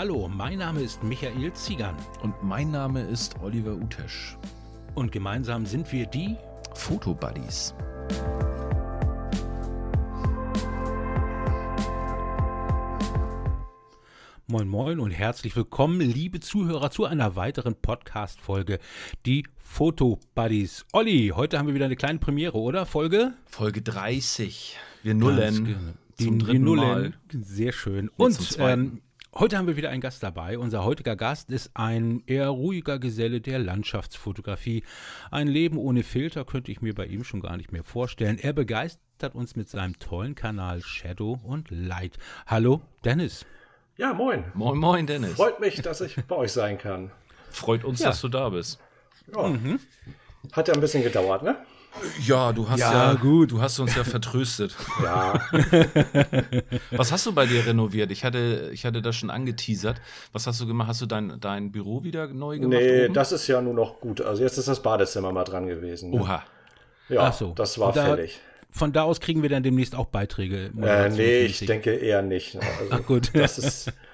Hallo, mein Name ist Michael Ziegern. Und mein Name ist Oliver Utesch. Und gemeinsam sind wir die Fotobuddies. Moin Moin und herzlich willkommen, liebe Zuhörer, zu einer weiteren Podcast-Folge, die Foto Buddies. Olli, heute haben wir wieder eine kleine Premiere, oder? Folge? Folge 30. Wir nullen. Genau. Die, die Nullen. Mal. Sehr schön. Und ähm, heute haben wir wieder einen Gast dabei. Unser heutiger Gast ist ein eher ruhiger Geselle der Landschaftsfotografie. Ein Leben ohne Filter könnte ich mir bei ihm schon gar nicht mehr vorstellen. Er begeistert uns mit seinem tollen Kanal Shadow und Light. Hallo, Dennis. Ja, moin. Moin, moin, Dennis. Freut mich, dass ich bei euch sein kann. Freut uns, ja. dass du da bist. Ja. Mhm. Hat ja ein bisschen gedauert, ne? Ja, du hast ja, ja, gut. Du hast uns ja vertröstet. ja. Was hast du bei dir renoviert? Ich hatte, ich hatte das schon angeteasert. Was hast du gemacht? Hast du dein, dein Büro wieder neu gemacht? Nee, oben? das ist ja nur noch gut. Also jetzt ist das Badezimmer mal dran gewesen. Ne? Oha. Ja, so. das war da, fertig von da aus kriegen wir dann demnächst auch Beiträge. Äh, nee, ich denke eher nicht. Also, Ach gut. Das ist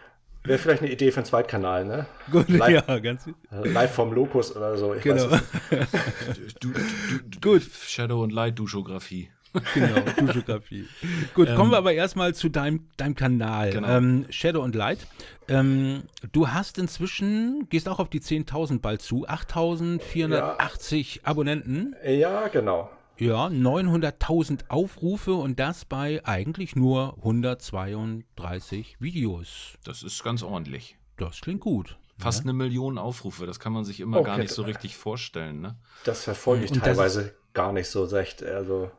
wäre vielleicht eine Idee für einen Zweitkanal, ne? Gut, live, ja, ganz. Live vom Lokus oder so. genau. du, du, du, gut. Shadow und Light Duschografie. Genau, Duschografie. Gut, ähm, kommen wir aber erstmal zu deinem, deinem Kanal. Genau. Ähm, Shadow und Light. Ähm, du hast inzwischen, gehst auch auf die 10.000 bald zu, 8.480 ja. Abonnenten. Ja, genau. Ja, 900.000 Aufrufe und das bei eigentlich nur 132 Videos. Das ist ganz ordentlich. Das klingt gut. Fast ja. eine Million Aufrufe, das kann man sich immer okay. gar nicht so richtig vorstellen. Ne? Das verfolge ich und teilweise gar nicht so recht. Also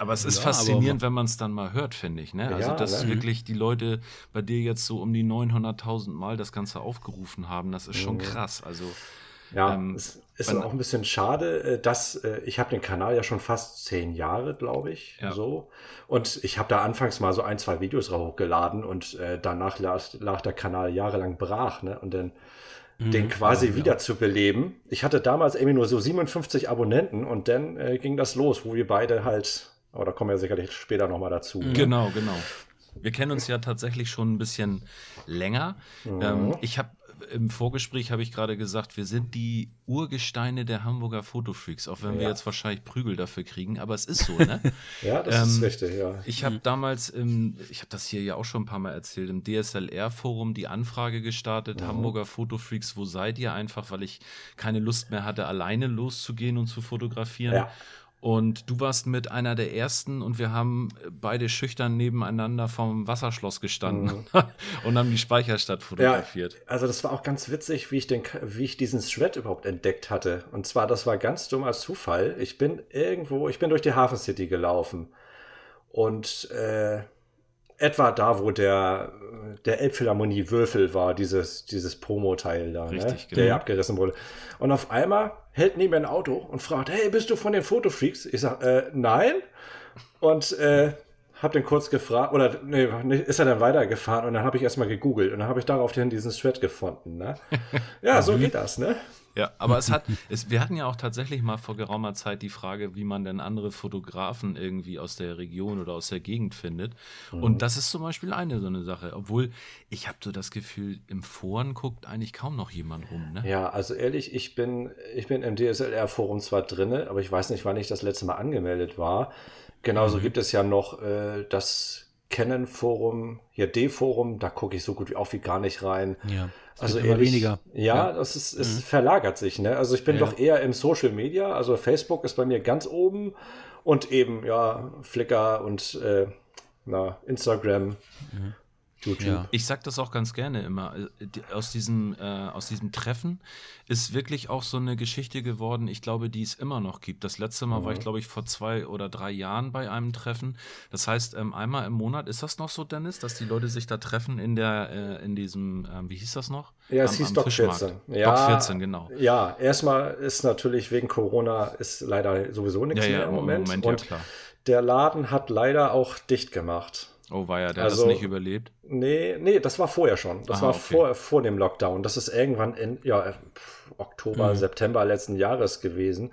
aber es ist ja, faszinierend, wenn man es dann mal hört, finde ich. Ne? Also, ja, dass ne? wirklich die Leute bei dir jetzt so um die 900.000 Mal das Ganze aufgerufen haben, das ist schon mhm. krass. Also, ja, ähm, es ist auch ein bisschen schade, äh, dass äh, ich habe den Kanal ja schon fast zehn Jahre, glaube ich, ja. so. Und ich habe da anfangs mal so ein, zwei Videos hochgeladen und äh, danach lag, lag, der Kanal jahrelang brach, ne? Und dann mhm. den quasi ja, wieder zu beleben. Ich hatte damals irgendwie nur so 57 Abonnenten und dann äh, ging das los, wo wir beide halt, aber da kommen wir sicherlich später nochmal dazu. Ne? Genau, genau. Wir kennen uns ja tatsächlich schon ein bisschen länger. Mhm. Ähm, ich habe im Vorgespräch habe ich gerade gesagt, wir sind die Urgesteine der Hamburger Fotofreaks, auch wenn ja. wir jetzt wahrscheinlich Prügel dafür kriegen, aber es ist so, ne? ja, das ähm, ist richtig, ja. Ich habe mhm. damals, im, ich habe das hier ja auch schon ein paar Mal erzählt, im DSLR-Forum die Anfrage gestartet, mhm. Hamburger Fotofreaks, wo seid ihr? Einfach, weil ich keine Lust mehr hatte, alleine loszugehen und zu fotografieren. Ja. Und du warst mit einer der ersten und wir haben beide schüchtern nebeneinander vom Wasserschloss gestanden mhm. und haben die Speicherstadt fotografiert. Ja, also das war auch ganz witzig, wie ich, den, wie ich diesen Thread überhaupt entdeckt hatte. Und zwar, das war ganz dummer Zufall. Ich bin irgendwo, ich bin durch die Hafen City gelaufen und äh, etwa da, wo der, der Elbphilharmonie Würfel war, dieses, dieses Promo-Teil da, ne? Richtig, ne? genau. der abgerissen wurde. Und auf einmal hält neben mir ein Auto und fragt, hey, bist du von den Fotofreaks? Ich sag, äh, nein. Und äh, hab den kurz gefragt, oder nee, ist er dann weitergefahren und dann habe ich erstmal gegoogelt und dann habe ich daraufhin diesen Thread gefunden. Ne? Ja, so geht das, ne? Ja, aber es hat, es, wir hatten ja auch tatsächlich mal vor geraumer Zeit die Frage, wie man denn andere Fotografen irgendwie aus der Region oder aus der Gegend findet. Mhm. Und das ist zum Beispiel eine so eine Sache. Obwohl ich habe so das Gefühl, im Foren guckt eigentlich kaum noch jemand rum. Ne? Ja, also ehrlich, ich bin, ich bin im DSLR-Forum zwar drinne, aber ich weiß nicht, wann ich das letzte Mal angemeldet war. Genauso mhm. gibt es ja noch äh, das Canon-Forum, hier D-Forum, da gucke ich so gut wie auch wie gar nicht rein. Ja, also immer ehrlich, weniger. Ja, ja, das ist, es mhm. verlagert sich. Ne? Also ich bin ja. doch eher im Social Media, also Facebook ist bei mir ganz oben und eben ja Flickr und äh, na, Instagram. Mhm. Ja. Ich sag das auch ganz gerne immer. Äh, aus diesem, äh, aus diesem Treffen ist wirklich auch so eine Geschichte geworden, ich glaube, die es immer noch gibt. Das letzte Mal mhm. war ich, mhm. glaube ich, vor zwei oder drei Jahren bei einem Treffen. Das heißt, ähm, einmal im Monat, ist das noch so, Dennis, dass die Leute sich da treffen in der, äh, in diesem, äh, wie hieß das noch? Ja, es am, hieß am Doc 14. Ja, Doc 14, genau. Ja, erstmal ist natürlich wegen Corona ist leider sowieso nichts ja, ja, mehr im Moment. Moment Und ja, der Laden hat leider auch dicht gemacht. Oh, war ja, der also, hat das nicht überlebt? Nee, nee, das war vorher schon. Das Aha, war okay. vor, vor dem Lockdown. Das ist irgendwann in ja, Oktober, mhm. September letzten Jahres gewesen.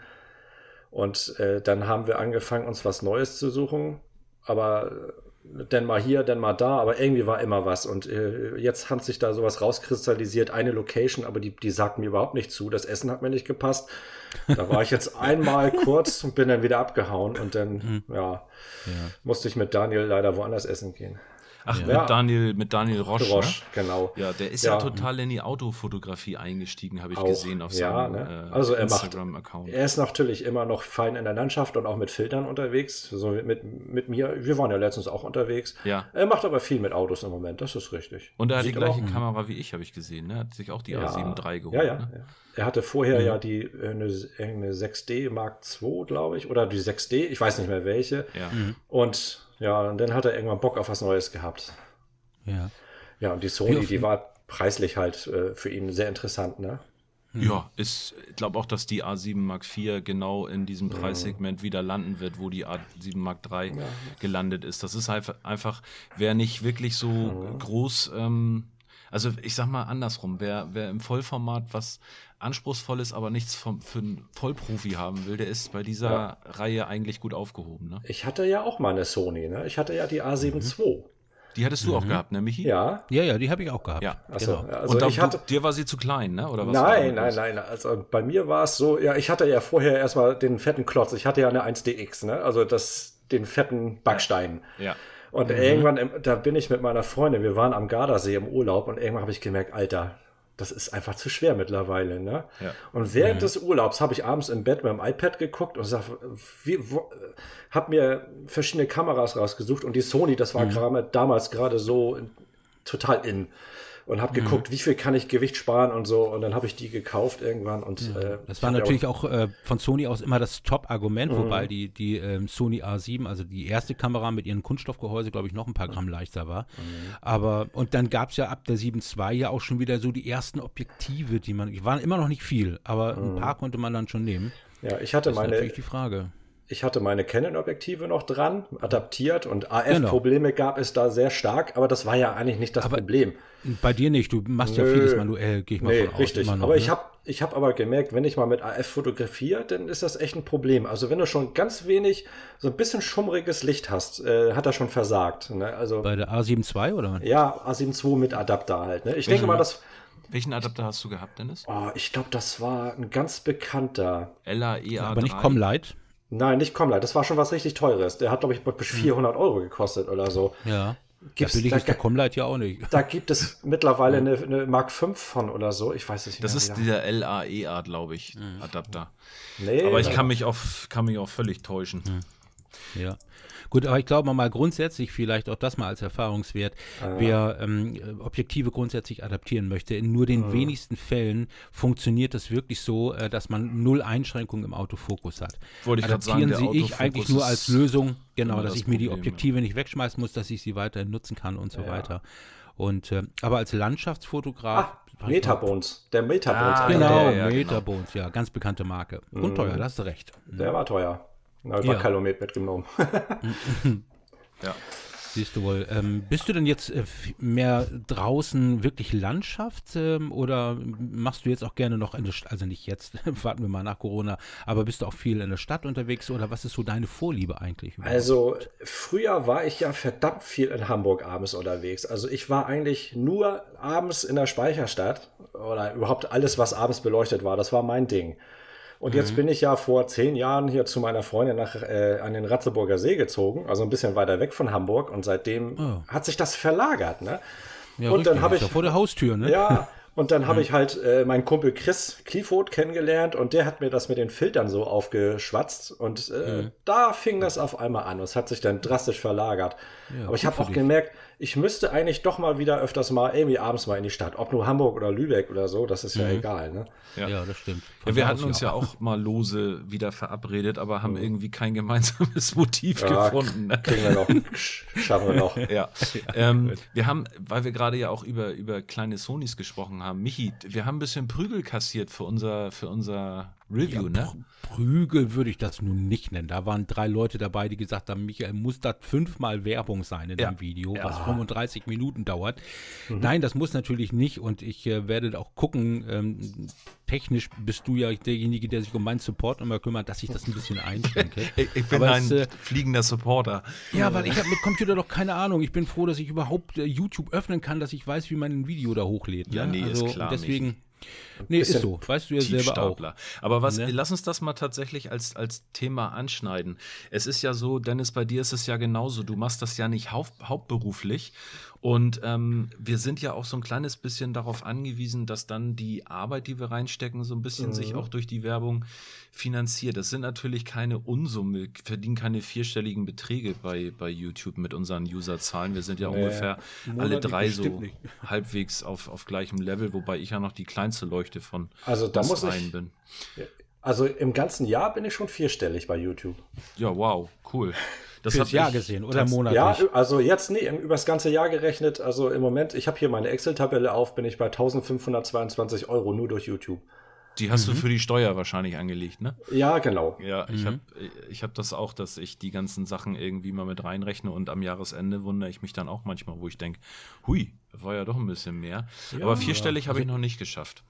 Und äh, dann haben wir angefangen, uns was Neues zu suchen. Aber denn mal hier, denn mal da, aber irgendwie war immer was. Und äh, jetzt hat sich da sowas rauskristallisiert, eine Location, aber die, die sagt mir überhaupt nicht zu. Das Essen hat mir nicht gepasst. Da war ich jetzt einmal kurz und bin dann wieder abgehauen und dann, mhm. ja, ja, musste ich mit Daniel leider woanders essen gehen. Ach, ja. mit Daniel, mit Daniel Roche. Roche ne? genau. Ja, der ist ja. ja. total in die Autofotografie eingestiegen, habe ich auch, gesehen auf seinem ne? äh, also Instagram-Account. Er ist natürlich immer noch fein in der Landschaft und auch mit Filtern unterwegs. So mit, mit mir, wir waren ja letztens auch unterwegs. Ja. Er macht aber viel mit Autos im Moment, das ist richtig. Und er hat Sieht die gleiche Kamera wie ich, habe ich gesehen. Ne? Er hat sich auch die ja. A7 III geholt. Ja, ja. Ne? Er hatte vorher mhm. ja die äh, eine, eine 6D Mark II, glaube ich, oder die 6D, ich weiß nicht mehr welche. Ja. Mhm. Und ja, und dann hat er irgendwann Bock auf was Neues gehabt. Ja. Ja, und die Sony, die war preislich halt äh, für ihn sehr interessant, ne? Hm. Ja, ist, ich glaube auch, dass die A7 Mark IV genau in diesem Preissegment wieder landen wird, wo die A7 Mark III ja. gelandet ist. Das ist einfach, einfach wer nicht wirklich so mhm. groß, ähm, also ich sag mal andersrum, wer, wer im Vollformat was anspruchsvolles, aber nichts vom, für einen Vollprofi haben will, der ist bei dieser ja. Reihe eigentlich gut aufgehoben. Ne? Ich hatte ja auch mal eine Sony, ne? Ich hatte ja die A7 mhm. II. Die hattest du mhm. auch gehabt, ne, Michi? Ja. Ja, ja, die habe ich auch gehabt. Ja, Achso, genau. Also Und da, ich hatte, dir war sie zu klein, ne? Oder was nein, nein, nein. Also bei mir war es so, ja, ich hatte ja vorher erstmal den fetten Klotz. Ich hatte ja eine 1DX, ne? Also das, den fetten Backstein. Ja. Und mhm. irgendwann, da bin ich mit meiner Freundin, wir waren am Gardasee im Urlaub und irgendwann habe ich gemerkt, Alter, das ist einfach zu schwer mittlerweile. Ne? Ja. Und während mhm. des Urlaubs habe ich abends im Bett mit dem iPad geguckt und sag, habe mir verschiedene Kameras rausgesucht und die Sony, das war mhm. damals gerade so total in und habe mhm. geguckt, wie viel kann ich Gewicht sparen und so. Und dann habe ich die gekauft irgendwann. Und ja. äh, das war natürlich auch, auch äh, von Sony aus immer das Top-Argument, mhm. wobei die, die ähm, Sony A7, also die erste Kamera mit ihrem Kunststoffgehäuse, glaube ich, noch ein paar Gramm leichter war. Mhm. Aber und dann gab es ja ab der 7.2 ja auch schon wieder so die ersten Objektive, die man, die waren immer noch nicht viel, aber ein mhm. paar konnte man dann schon nehmen. Ja, ich hatte das meine. Ist natürlich die Frage ich hatte meine Canon-Objektive noch dran, adaptiert und AF-Probleme genau. gab es da sehr stark, aber das war ja eigentlich nicht das aber Problem. Bei dir nicht, du machst Nö. ja vieles manuell, gehe ich mal nee, von aus. Richtig, noch, aber ne? ich habe ich hab aber gemerkt, wenn ich mal mit AF fotografiere, dann ist das echt ein Problem. Also wenn du schon ganz wenig, so ein bisschen schummriges Licht hast, äh, hat er schon versagt. Ne? Also, Bei der A7 II oder? Ja, A7 II mit Adapter halt. Ne? Ich mhm. denke mal, das welchen Adapter hast du gehabt, Dennis? Oh, ich glaube, das war ein ganz bekannter. LAEA. Aber nicht Comlight. Nein, nicht Comlight. Das war schon was richtig Teures. Der hat, glaube ich, bis 400 hm. Euro gekostet oder so. Ja. Gibt's, billig da, ist der Comlight ja auch nicht. Da gibt es mittlerweile eine, eine, Mark 5 von oder so. Ich weiß es nicht. Das mehr, ist wieder. dieser LAEA, glaube ich, mhm. Adapter. Nee, Aber ich kann mich, auch, kann mich auch völlig täuschen. Mhm. Ja. Gut, aber ich glaube mal grundsätzlich, vielleicht auch das mal als Erfahrungswert, ah. wer ähm, Objektive grundsätzlich adaptieren möchte, in nur den ah. wenigsten Fällen funktioniert das wirklich so, äh, dass man null Einschränkungen im Autofokus hat. Wollte ich Adaptieren sagen, Sie ich eigentlich nur als Lösung, genau, dass das ich mir die Objektive ja. nicht wegschmeißen muss, dass ich sie weiterhin nutzen kann und so ja. weiter. Und äh, aber als Landschaftsfotograf. Ah, Metabones, der Metabones. Ah, genau, ja, Metabones, genau. ja, ganz bekannte Marke. Und mhm. teuer, da hast du recht. Der war teuer. Na, ja. Kalomet mitgenommen. ja. Siehst du wohl. Ähm, bist du denn jetzt äh, mehr draußen wirklich Landschaft ähm, oder machst du jetzt auch gerne noch in der Stadt, also nicht jetzt, warten wir mal nach Corona, aber bist du auch viel in der Stadt unterwegs oder was ist so deine Vorliebe eigentlich? Überhaupt? Also früher war ich ja verdammt viel in Hamburg abends unterwegs. Also ich war eigentlich nur abends in der Speicherstadt oder überhaupt alles, was abends beleuchtet war, das war mein Ding. Und mhm. jetzt bin ich ja vor zehn Jahren hier zu meiner Freundin nach, äh, an den Ratzeburger See gezogen, also ein bisschen weiter weg von Hamburg. Und seitdem oh. hat sich das verlagert. Ne? Ja, und richtig. dann habe ich. Ja vor der Haustür, ne? Ja, Und dann habe ich halt äh, meinen Kumpel Chris Clifford kennengelernt und der hat mir das mit den Filtern so aufgeschwatzt und äh, mhm. da fing das auf einmal an. Es hat sich dann drastisch verlagert. Ja, Aber ich habe auch dich. gemerkt, ich müsste eigentlich doch mal wieder öfters mal irgendwie abends mal in die Stadt. Ob nur Hamburg oder Lübeck oder so, das ist ja mhm. egal. Ne? Ja. ja. das stimmt. Ja, wir hatten uns ja auch mal lose wieder verabredet, aber haben mhm. irgendwie kein gemeinsames Motiv gefunden. Ne? Kriegen wir noch. Schaffen wir noch. Ja. Ähm, wir haben, weil wir gerade ja auch über, über kleine Sonys gesprochen haben, haben. Michi, wir haben ein bisschen Prügel kassiert für unser, für unser Review, ja, ne? Prügel würde ich das nun nicht nennen. Da waren drei Leute dabei, die gesagt haben, Michael, muss das fünfmal Werbung sein in ja. dem Video, ja. was 35 Minuten dauert. Mhm. Nein, das muss natürlich nicht und ich äh, werde auch gucken, ähm, technisch bist du ja derjenige, der sich um meinen Support immer kümmert, dass ich das ein bisschen einschränke. ich, ich, bin Aber ein es, äh, fliegender Supporter. Ja, weil ich habe mit Computer doch keine Ahnung. Ich bin froh, dass ich überhaupt äh, YouTube öffnen kann, dass ich weiß, wie man ein Video da hochlädt. Ja, ne? nee, also, ist klar. Deswegen. Nicht. Nee, ist so. Weißt du ja selber auch. Aber was, ne? lass uns das mal tatsächlich als, als Thema anschneiden. Es ist ja so, Dennis, bei dir ist es ja genauso. Du machst das ja nicht haupt, hauptberuflich. Und ähm, wir sind ja auch so ein kleines bisschen darauf angewiesen, dass dann die Arbeit, die wir reinstecken, so ein bisschen mhm. sich auch durch die Werbung finanziert. Das sind natürlich keine Unsumme, verdienen keine vierstelligen Beträge bei, bei YouTube mit unseren Userzahlen. Wir sind ja nee, ungefähr alle drei so nicht. halbwegs auf, auf gleichem Level, wobei ich ja noch die kleinste Leuchte von also da muss ich, bin. Also im ganzen Jahr bin ich schon vierstellig bei YouTube. Ja, wow, cool. Das Fürs Jahr gesehen oder monatlich? Ja, also jetzt nee, über das ganze Jahr gerechnet. Also im Moment, ich habe hier meine Excel-Tabelle auf, bin ich bei 1522 Euro nur durch YouTube. Die hast mhm. du für die Steuer wahrscheinlich angelegt, ne? Ja, genau. Ja, ich mhm. habe ich hab das auch, dass ich die ganzen Sachen irgendwie mal mit reinrechne und am Jahresende wundere ich mich dann auch manchmal, wo ich denke, hui, war ja doch ein bisschen mehr. Ja, Aber vierstellig ja. habe ich noch nicht geschafft.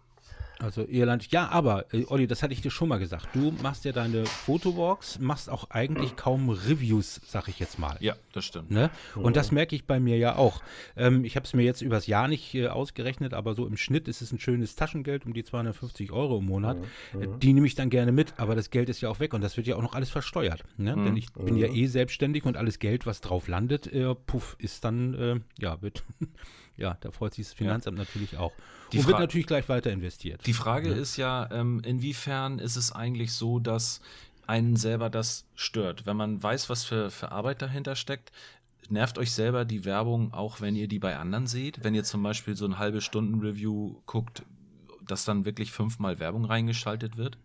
Also Irland, ja, aber äh, Olli, das hatte ich dir schon mal gesagt. Du machst ja deine Fotowalks, machst auch eigentlich kaum Reviews, sag ich jetzt mal. Ja, das stimmt. Ne? Und das merke ich bei mir ja auch. Ähm, ich habe es mir jetzt übers Jahr nicht äh, ausgerechnet, aber so im Schnitt ist es ein schönes Taschengeld um die 250 Euro im Monat. Mhm. Äh, die nehme ich dann gerne mit, aber das Geld ist ja auch weg und das wird ja auch noch alles versteuert. Ne? Mhm. Denn ich bin ja eh selbstständig und alles Geld, was drauf landet, äh, puff, ist dann, äh, ja, wird ja, da freut sich das Finanzamt ja. natürlich auch. Die und wird natürlich gleich weiter investiert. Die Frage ja. ist ja, ähm, inwiefern ist es eigentlich so, dass einen selber das stört? Wenn man weiß, was für, für Arbeit dahinter steckt, nervt euch selber die Werbung auch, wenn ihr die bei anderen seht? Wenn ihr zum Beispiel so ein halbe Stunden Review guckt, dass dann wirklich fünfmal Werbung reingeschaltet wird?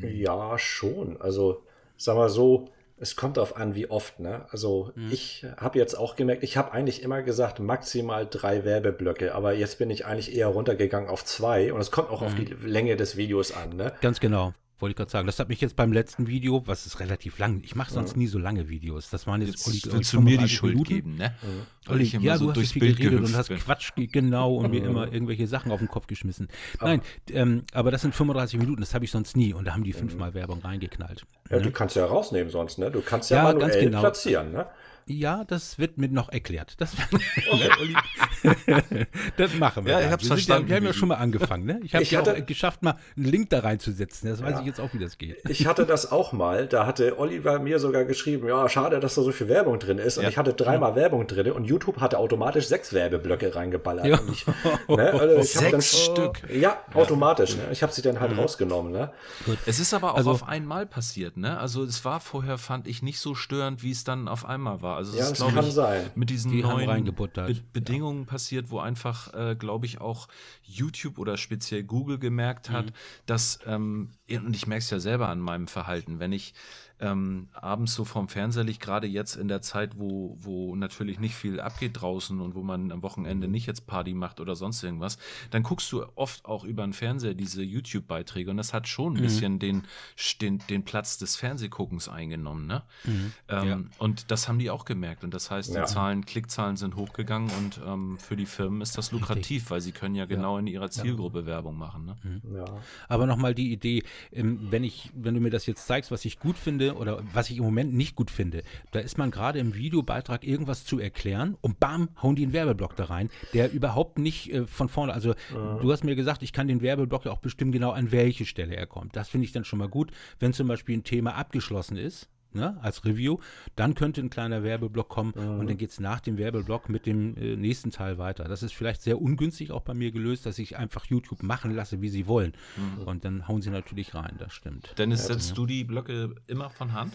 Ja, schon. Also, sag mal so, es kommt darauf an, wie oft. Ne? Also mhm. ich habe jetzt auch gemerkt, ich habe eigentlich immer gesagt, maximal drei Werbeblöcke, aber jetzt bin ich eigentlich eher runtergegangen auf zwei und es kommt auch mhm. auf die Länge des Videos an. Ne? Ganz genau. Wollte ich gerade sagen. Das hat mich jetzt beim letzten Video, was ist relativ lang, ich mache sonst ja. nie so lange Videos. Das waren jetzt, jetzt willst du mir die Schuld Minuten. geben, ne? Ja, Olli, ja so du hast viel Bild geredet und hast Quatsch, genau, und mir immer irgendwelche Sachen auf den Kopf geschmissen. Aber Nein, ähm, aber das sind 35 Minuten, das habe ich sonst nie. Und da haben die fünfmal Werbung reingeknallt. Ja, ne? du kannst ja rausnehmen sonst, ne? Du kannst ja, ja manuell genau. platzieren, ne? Ja, das wird mir noch erklärt. Das, das machen wir. Ja, ich hab's verstanden. Ja, wir haben ja schon mal angefangen. Ne? Ich habe ja auch geschafft, mal einen Link da reinzusetzen. Das weiß ja. ich jetzt auch, wie das geht. Ich hatte das auch mal. Da hatte Oliver mir sogar geschrieben, ja, schade, dass da so viel Werbung drin ist. Und ja. ich hatte dreimal ja. Werbung drin und YouTube hatte automatisch sechs Werbeblöcke reingeballert. Ja. Ich, ne, also sechs dann, Stück? Ja, automatisch. Ne? Ich habe sie dann halt mhm. rausgenommen. Ne? Gut. Es ist aber auch also, auf einmal passiert. Ne? Also es war vorher, fand ich, nicht so störend, wie es dann auf einmal war. Also ja, ist, das kann ich, sein. Mit diesen Die neuen Be Bedingungen ja. passiert, wo einfach, äh, glaube ich, auch YouTube oder speziell Google gemerkt hat, mhm. dass, ähm, und ich merke es ja selber an meinem Verhalten, wenn ich ähm, abends so vorm Fernseher liegt, gerade jetzt in der Zeit, wo, wo natürlich nicht viel abgeht draußen und wo man am Wochenende nicht jetzt Party macht oder sonst irgendwas, dann guckst du oft auch über den Fernseher diese YouTube-Beiträge und das hat schon ein mhm. bisschen den, den, den Platz des Fernsehguckens eingenommen. Ne? Mhm. Ähm, ja. Und das haben die auch gemerkt und das heißt, die Zahlen, Klickzahlen sind hochgegangen und ähm, für die Firmen ist das lukrativ, weil sie können ja genau ja. in ihrer Zielgruppe ja. Werbung machen. Ne? Mhm. Aber nochmal die Idee, ähm, wenn ich, wenn du mir das jetzt zeigst, was ich gut finde, finde oder was ich im Moment nicht gut finde, da ist man gerade im Videobeitrag irgendwas zu erklären und bam, hauen die einen Werbeblock da rein, der überhaupt nicht äh, von vorne, also mhm. du hast mir gesagt, ich kann den Werbeblock ja auch bestimmen, genau an welche Stelle er kommt. Das finde ich dann schon mal gut, wenn zum Beispiel ein Thema abgeschlossen ist ne, als Review, dann könnte ein kleiner Werbeblock kommen mhm. und dann geht es nach dem Werbeblock mit dem äh, nächsten Teil weiter. Das ist vielleicht sehr ungünstig auch bei mir gelöst, dass ich einfach YouTube machen lasse, wie sie wollen. Mhm. Und dann hauen sie natürlich rein, das stimmt. Dennis, setzt ja. du die Blöcke immer von Hand?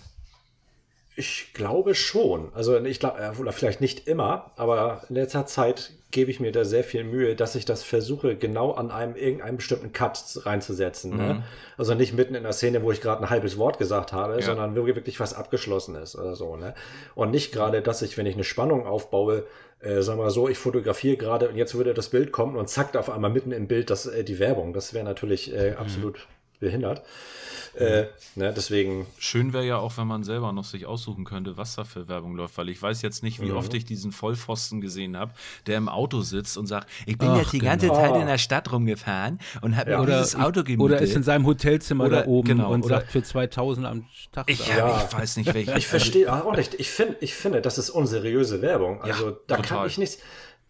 Ich glaube schon. Also ich glaube, oder vielleicht nicht immer, aber in letzter Zeit gebe ich mir da sehr viel Mühe, dass ich das versuche, genau an einem irgendeinem bestimmten Cut reinzusetzen. Ne? Mhm. Ne? Also nicht mitten in der Szene, wo ich gerade ein halbes Wort gesagt habe, ja. sondern wirklich was abgeschlossen ist oder so. Ne? Und nicht gerade, dass ich, wenn ich eine Spannung aufbaue, äh, sagen wir so, ich fotografiere gerade und jetzt würde das Bild kommen und zackt auf einmal mitten im Bild das, äh, die Werbung. Das wäre natürlich äh, mhm. Behindert. Äh, ne, deswegen. Schön wäre ja auch, wenn man selber noch sich aussuchen könnte, was da für Werbung läuft, weil ich weiß jetzt nicht, wie mhm. oft ich diesen Vollpfosten gesehen habe, der im Auto sitzt und sagt, ich bin Ach, jetzt die genau. ganze Zeit in der Stadt rumgefahren und habe ja. mir dieses Auto gemietet. Oder ist in seinem Hotelzimmer oder, da oben genau, und sagt für 2000 am Tag. Ich, ja, ich weiß nicht, welche. Ich verstehe auch nicht. Ich, find, ich finde, das ist unseriöse Werbung. Also ja, da total. kann ich nichts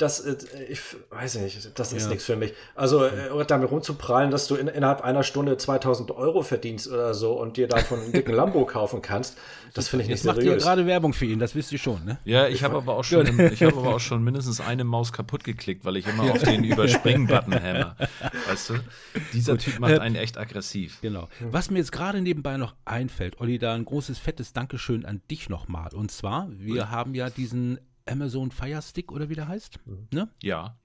das, äh, ich weiß nicht, das ist ja. nichts für mich. Also äh, damit rumzuprallen, dass du in, innerhalb einer Stunde 2000 Euro verdienst oder so und dir davon einen dicken Lambo kaufen kannst, das finde ich nicht Jetzt seriös. macht ihr gerade Werbung für ihn, das wisst ihr schon, ne? Ja, ich habe aber auch schon, ich habe aber auch schon mindestens eine Maus kaputt geklickt, weil ich immer auf den Überspringen-Button hämmer. Weißt du? Dieser Gut. Typ macht einen echt aggressiv. Genau. Was mir jetzt gerade nebenbei noch einfällt, Olli, da ein großes, fettes Dankeschön an dich nochmal. Und zwar, wir haben ja diesen Amazon Fire Stick oder wie der heißt. Mhm. Ne? Ja.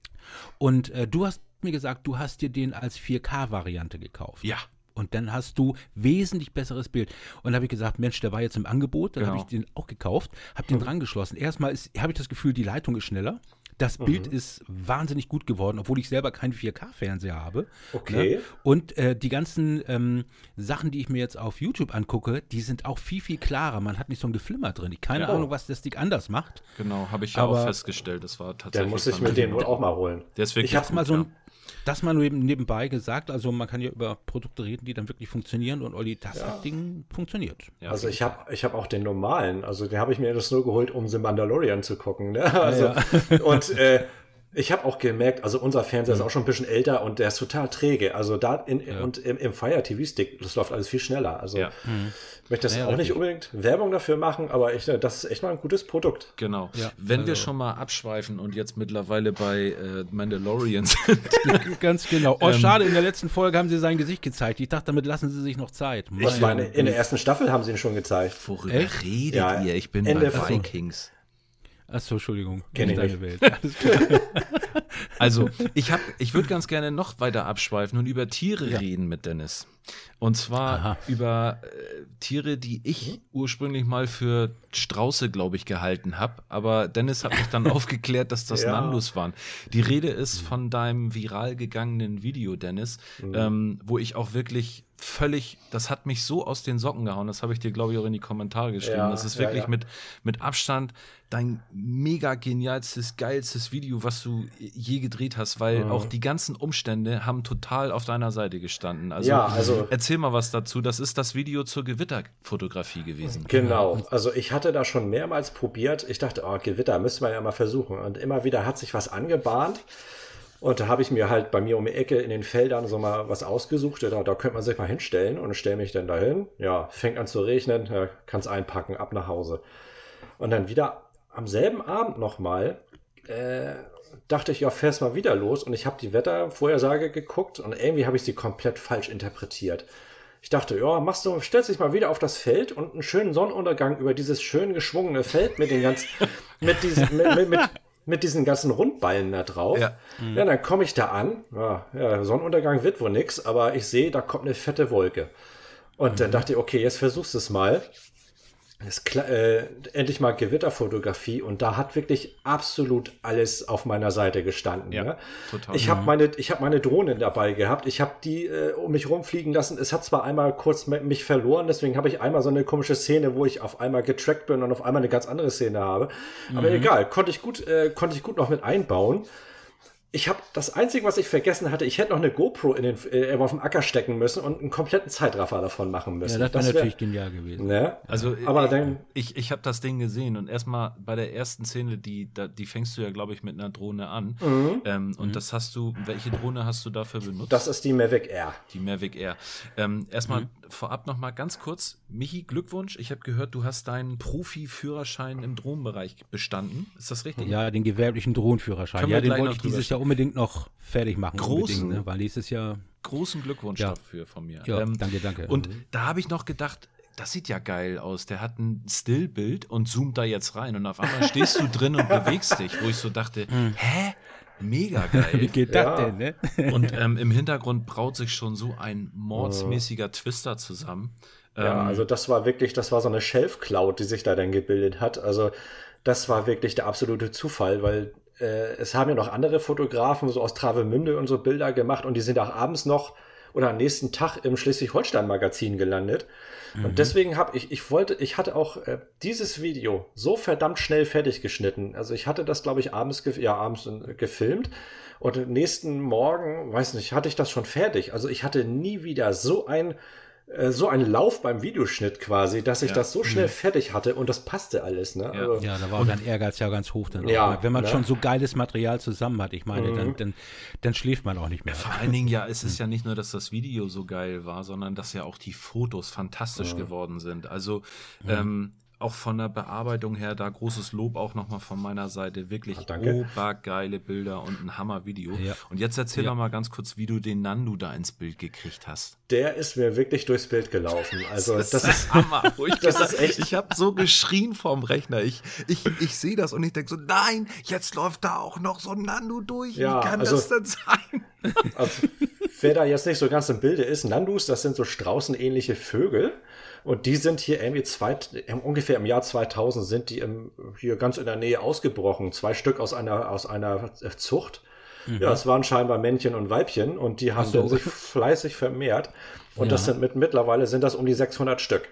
Und äh, du hast mir gesagt, du hast dir den als 4K-Variante gekauft. Ja. Und dann hast du wesentlich besseres Bild. Und da habe ich gesagt, Mensch, der war jetzt im Angebot. Dann genau. habe ich den auch gekauft, habe den mhm. dran geschlossen. Erstmal habe ich das Gefühl, die Leitung ist schneller. Das mhm. Bild ist wahnsinnig gut geworden, obwohl ich selber keinen 4K-Fernseher habe. Okay. Ne? Und äh, die ganzen ähm, Sachen, die ich mir jetzt auf YouTube angucke, die sind auch viel, viel klarer. Man hat nicht so ein Geflimmer drin. Keine ja. Ahnung, was das Stick anders macht. Genau, habe ich ja auch festgestellt. Das war tatsächlich. Dann muss ich mir den wohl auch mal holen. Der ist wirklich ich habe mal so ein das mal nur nebenbei gesagt, also man kann ja über Produkte reden, die dann wirklich funktionieren und Olli, das ja. Ding funktioniert. Ja, also ich habe ich hab auch den normalen, also den habe ich mir das nur geholt, um The Mandalorian zu gucken. Ne? Also, ja, und äh, ich habe auch gemerkt, also unser Fernseher mhm. ist auch schon ein bisschen älter und der ist total träge. Also da in, ja. und im, im Fire TV Stick, das läuft alles viel schneller. Also ja. mhm. Ich möchte das ja, auch richtig. nicht unbedingt Werbung dafür machen, aber ich, das ist echt mal ein gutes Produkt. Genau. Wenn also. wir schon mal abschweifen und jetzt mittlerweile bei äh, Mandalorian sind. Ganz genau. Oh, ähm, schade, in der letzten Folge haben sie sein Gesicht gezeigt. Ich dachte, damit lassen sie sich noch Zeit. Ich meine, in der ersten Staffel haben sie ihn schon gezeigt. Worüber Echt? redet ihr? Ich bin Ende bei Vikings. Achso, Entschuldigung. Kenne ich deine Welt. also, ich, ich würde ganz gerne noch weiter abschweifen und über Tiere ja. reden mit Dennis. Und zwar Aha. über äh, Tiere, die ich mhm. ursprünglich mal für Strauße, glaube ich, gehalten habe. Aber Dennis hat mich dann aufgeklärt, dass das ja. Nandus waren. Die Rede ist mhm. von deinem viral gegangenen Video, Dennis, mhm. ähm, wo ich auch wirklich völlig, das hat mich so aus den Socken gehauen. Das habe ich dir, glaube ich, auch in die Kommentare geschrieben. Ja, das ist wirklich ja, Mit, mit Abstand dein mega genialstes, geilstes Video, was du je gedreht hast, weil mhm. auch die ganzen Umstände haben total auf deiner Seite gestanden. Also, ja, also erzähl mal was dazu. Das ist das Video zur Gewitterfotografie gewesen. Genau. Also ich hatte da schon mehrmals probiert. Ich dachte, oh, Gewitter müssen wir ja mal versuchen. Und immer wieder hat sich was angebahnt. Und da habe ich mir halt bei mir um die Ecke in den Feldern so mal was ausgesucht. Da, da könnte man sich mal hinstellen und stelle mich dann dahin. Ja, fängt an zu regnen, ja, kann es einpacken, ab nach Hause. Und dann wieder am selben Abend nochmal äh, dachte ich, ja, fährst mal wieder los. Und ich habe die Wettervorhersage geguckt und irgendwie habe ich sie komplett falsch interpretiert. Ich dachte, ja, machst du, stellst dich mal wieder auf das Feld und einen schönen Sonnenuntergang über dieses schön geschwungene Feld mit den ganz, mit diesen, mit, mit, mit, mit diesen ganzen Rundballen da drauf. Ja, ja dann komme ich da an. Ja, ja, Sonnenuntergang wird wohl nix, aber ich sehe, da kommt eine fette Wolke. Und mhm. dann dachte ich, okay, jetzt versuchst du es mal ist äh, endlich mal Gewitterfotografie und da hat wirklich absolut alles auf meiner Seite gestanden. Ja, ne? total. Ich habe mhm. meine, ich habe meine Drohne dabei gehabt. Ich habe die äh, um mich rumfliegen lassen. Es hat zwar einmal kurz mich verloren, deswegen habe ich einmal so eine komische Szene, wo ich auf einmal getrackt bin und auf einmal eine ganz andere Szene habe. Aber mhm. egal, konnte ich gut, äh, konnte ich gut noch mit einbauen ich habe das Einzige, was ich vergessen hatte, ich hätte noch eine GoPro in den, äh, auf dem Acker stecken müssen und einen kompletten Zeitraffer davon machen müssen. Ja, das wäre natürlich genial gewesen. Ne? Also, aber ich, dann, ich, ich habe das Ding gesehen und erstmal bei der ersten Szene, die, die fängst du ja, glaube ich, mit einer Drohne an. Mhm. Ähm, und mhm. das hast du, welche Drohne hast du dafür benutzt? Das ist die Mavic Air. Die Mavic Air. Ähm, erstmal mhm. vorab noch mal ganz kurz, Michi, Glückwunsch. Ich habe gehört, du hast deinen Profi-Führerschein im Drohnenbereich bestanden. Ist das richtig? Ja, den gewerblichen Drohnenführerschein. Ja, den wollte ich dieses Jahr unbedingt noch fertig machen. Großen, ne? weil nächstes Jahr. Großen Glückwunsch ja. dafür von mir. Ja, ähm, danke, danke. Und mhm. da habe ich noch gedacht, das sieht ja geil aus. Der hat ein Stillbild und zoomt da jetzt rein und auf einmal stehst du drin und bewegst dich, wo ich so dachte, mhm. hä? Mega geil. Wie geht ja. das denn, ne? und ähm, im Hintergrund braut sich schon so ein mordsmäßiger Twister zusammen. Ja, ähm, also das war wirklich, das war so eine Shelf-Cloud, die sich da dann gebildet hat. Also das war wirklich der absolute Zufall, weil äh, es haben ja noch andere Fotografen so aus Travemünde und so Bilder gemacht und die sind auch abends noch oder am nächsten Tag im Schleswig-Holstein-Magazin gelandet. Mhm. Und deswegen habe ich, ich wollte, ich hatte auch äh, dieses Video so verdammt schnell fertig geschnitten. Also ich hatte das, glaube ich, abends, ja, abends äh, gefilmt. Und nächsten Morgen, weiß nicht, hatte ich das schon fertig. Also ich hatte nie wieder so ein äh, so ein Lauf beim Videoschnitt quasi, dass ich ja. das so schnell mhm. fertig hatte und das passte alles. Ne? Ja, also, ja da war auch dein Ehrgeiz ja ganz hoch. Dann ja, Wenn man ne? schon so geiles Material zusammen hat, ich meine, mhm. dann, dann, dann, schläft man auch nicht mehr. Vor allen Dingen, ja, es ist ja nicht nur, dass das Video so geil war, sondern dass ja auch die Fotos fantastisch mhm. geworden sind. Also, mhm. ähm, auch von der Bearbeitung her, da großes Lob auch nochmal von meiner Seite. Wirklich Ach, obergeile Bilder und ein Hammer-Video. Ja. Und jetzt erzähl ja. doch mal ganz kurz, wie du den Nandu da ins Bild gekriegt hast. Der ist mir wirklich durchs Bild gelaufen. Also das, das ist Hammer. Ich das ist echt. Ich habe so geschrien vorm Rechner. Ich, ich, ich sehe das und ich denke so, nein, jetzt läuft da auch noch so ein Nandu durch. Ja, wie kann also, das denn sein? Also, wer da jetzt nicht so ganz im Bilde ist, Nandus, das sind so straußenähnliche Vögel. Und die sind hier irgendwie zwei, ungefähr im Jahr 2000 sind die im, hier ganz in der Nähe ausgebrochen. Zwei Stück aus einer, aus einer Zucht. Mhm. Ja, es waren scheinbar Männchen und Weibchen und die haben so. sich fleißig vermehrt. Und ja. das sind mit, mittlerweile sind das um die 600 Stück.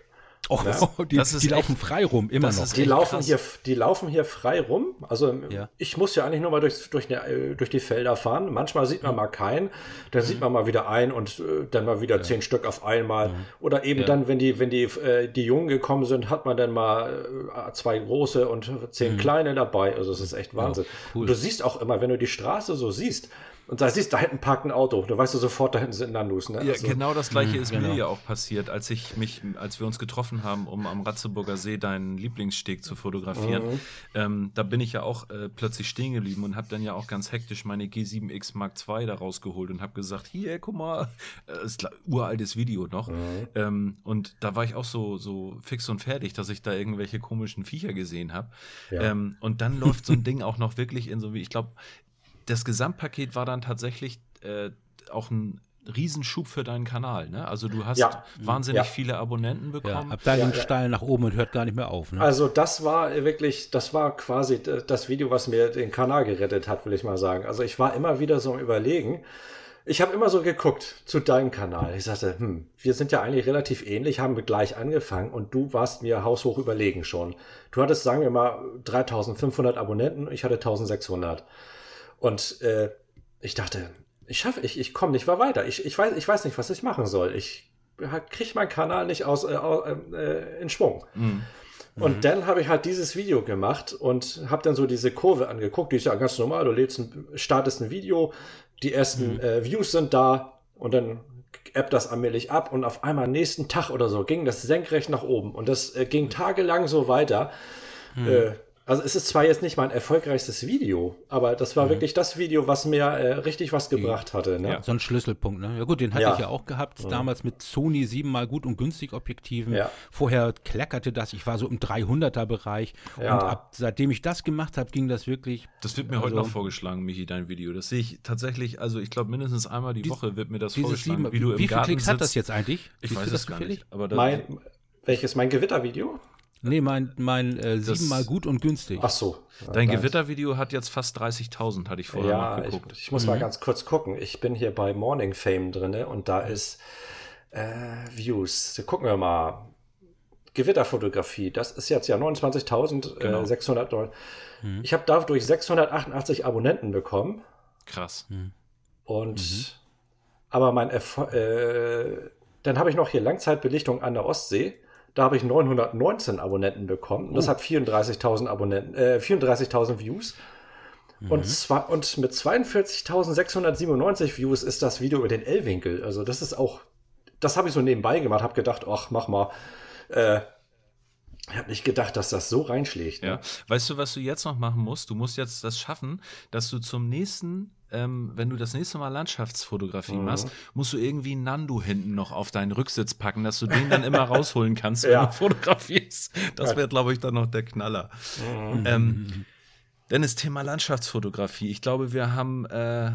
Oh, ja. die, die laufen frei rum, immer noch. Die laufen, hier, die laufen hier frei rum. Also ja. ich muss ja eigentlich nur mal durch, durch, äh, durch die Felder fahren. Manchmal sieht man mhm. mal keinen, dann mhm. sieht man mal wieder einen und äh, dann mal wieder ja. zehn Stück auf einmal. Mhm. Oder eben dann, wenn die, wenn die, äh, die Jungen gekommen sind, hat man dann mal äh, zwei große und zehn mhm. kleine dabei. Also es ist echt Wahnsinn. Cool. du siehst auch immer, wenn du die Straße so siehst, und da siehst du, da hinten parkt ein Auto. Da weißt du sofort, da hinten sind Nandus. Ne? Ja, also, genau das gleiche mh, ist genau. mir ja auch passiert, als ich mich, als wir uns getroffen haben, um am Ratzeburger See deinen Lieblingssteg zu fotografieren. Mhm. Ähm, da bin ich ja auch äh, plötzlich stehen geblieben und habe dann ja auch ganz hektisch meine G7X Mark II da rausgeholt und habe gesagt, hier, guck mal, äh, ist uraltes Video noch. Mhm. Ähm, und da war ich auch so, so fix und fertig, dass ich da irgendwelche komischen Viecher gesehen habe. Ja. Ähm, und dann läuft so ein Ding auch noch wirklich in so wie, ich glaube, das Gesamtpaket war dann tatsächlich äh, auch ein Riesenschub für deinen Kanal, ne? Also du hast ja. wahnsinnig ja. viele Abonnenten bekommen. Ja, ab da ging ja, steil nach oben und hört gar nicht mehr auf. Ne? Also das war wirklich, das war quasi das Video, was mir den Kanal gerettet hat, will ich mal sagen. Also ich war immer wieder so am Überlegen. Ich habe immer so geguckt zu deinem Kanal. Ich sagte, hm, wir sind ja eigentlich relativ ähnlich, haben wir gleich angefangen und du warst mir haushoch überlegen schon. Du hattest, sagen wir mal, 3500 Abonnenten, ich hatte 1600. Und äh, ich dachte, ich schaffe, ich, ich komme nicht mehr weiter. Ich, ich, weiß, ich weiß nicht, was ich machen soll. Ich kriege meinen Kanal nicht aus, äh, äh, in Schwung. Mhm. Und mhm. dann habe ich halt dieses Video gemacht und habe dann so diese Kurve angeguckt. Die ist ja ganz normal. Du lädst ein, startest ein Video, die ersten mhm. äh, Views sind da und dann appt das allmählich ab und auf einmal nächsten Tag oder so ging das senkrecht nach oben und das äh, ging tagelang so weiter. Mhm. Äh, also es ist zwar jetzt nicht mein erfolgreichstes Video, aber das war mhm. wirklich das Video, was mir äh, richtig was gebracht hatte. Ne? Ja, so ein Schlüsselpunkt. Ne? Ja gut, den hatte ja. ich ja auch gehabt, mhm. damals mit Sony siebenmal gut und günstig Objektiven. Ja. Vorher kleckerte das, ich war so im 300er Bereich ja. und ab, seitdem ich das gemacht habe, ging das wirklich. Das wird mir also, heute noch vorgeschlagen, Michi, dein Video. Das sehe ich tatsächlich, also ich glaube mindestens einmal die dies, Woche wird mir das vorgeschlagen, sieben, wie du im Wie viele Klicks sitzt. hat das jetzt eigentlich? Ich Siehst weiß es gar nicht. Aber mein, welches mein Gewittervideo? Nee, mein, mein äh, siebenmal gut und günstig. Ach so. Dein Gewittervideo hat jetzt fast 30.000, hatte ich vorher ja, geguckt. Ich, ich muss mhm. mal ganz kurz gucken. Ich bin hier bei Morning Fame drin und da ist äh, Views. Gucken wir mal. Gewitterfotografie, das ist jetzt ja 29.600 genau. äh, Dollar. Mhm. Ich habe dadurch 688 Abonnenten bekommen. Krass. Mhm. Und mhm. aber mein Erfolg, äh, dann habe ich noch hier Langzeitbelichtung an der Ostsee. Da habe ich 919 Abonnenten bekommen. Und das oh. hat 34.000 Abonnenten, äh, 34.000 Views. Mhm. Und, zwar, und mit 42.697 Views ist das Video über den L-Winkel. Also das ist auch, das habe ich so nebenbei gemacht, habe gedacht, ach, mach mal. Äh, ich habe nicht gedacht, dass das so reinschlägt. Ne? Ja. Weißt du, was du jetzt noch machen musst? Du musst jetzt das schaffen, dass du zum nächsten ähm, wenn du das nächste Mal Landschaftsfotografie mhm. machst, musst du irgendwie Nando hinten noch auf deinen Rücksitz packen, dass du den dann immer rausholen kannst, wenn ja. du fotografierst. Das wäre, glaube ich, dann noch der Knaller. Mhm. Ähm, Dennis, Thema Landschaftsfotografie. Ich glaube, wir haben äh,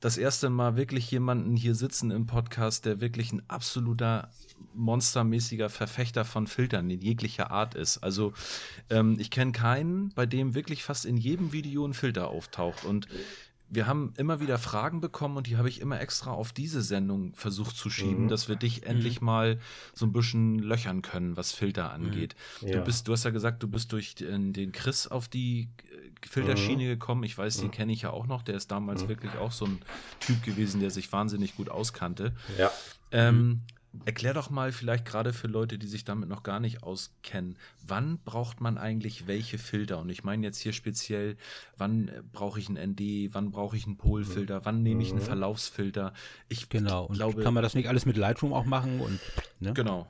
das erste Mal wirklich jemanden hier sitzen im Podcast, der wirklich ein absoluter monstermäßiger Verfechter von Filtern in jeglicher Art ist. Also ähm, ich kenne keinen, bei dem wirklich fast in jedem Video ein Filter auftaucht. Und wir haben immer wieder Fragen bekommen und die habe ich immer extra auf diese Sendung versucht zu schieben, mhm. dass wir dich endlich mhm. mal so ein bisschen löchern können, was Filter mhm. angeht. Mhm. Ja. Du bist, du hast ja gesagt, du bist durch den Chris auf die äh, Filterschiene mhm. gekommen. Ich weiß, den mhm. kenne ich ja auch noch. Der ist damals wirklich auch so ein Typ gewesen, der sich wahnsinnig gut auskannte. Ja. Ähm, Erklär doch mal vielleicht gerade für Leute, die sich damit noch gar nicht auskennen, wann braucht man eigentlich welche Filter? Und ich meine jetzt hier speziell, wann äh, brauche ich einen ND, wann brauche ich einen Polfilter, wann nehme ich einen mhm. Verlaufsfilter? Ich genau, und glaube, kann man das nicht alles mit Lightroom auch machen? Und, ne? Genau.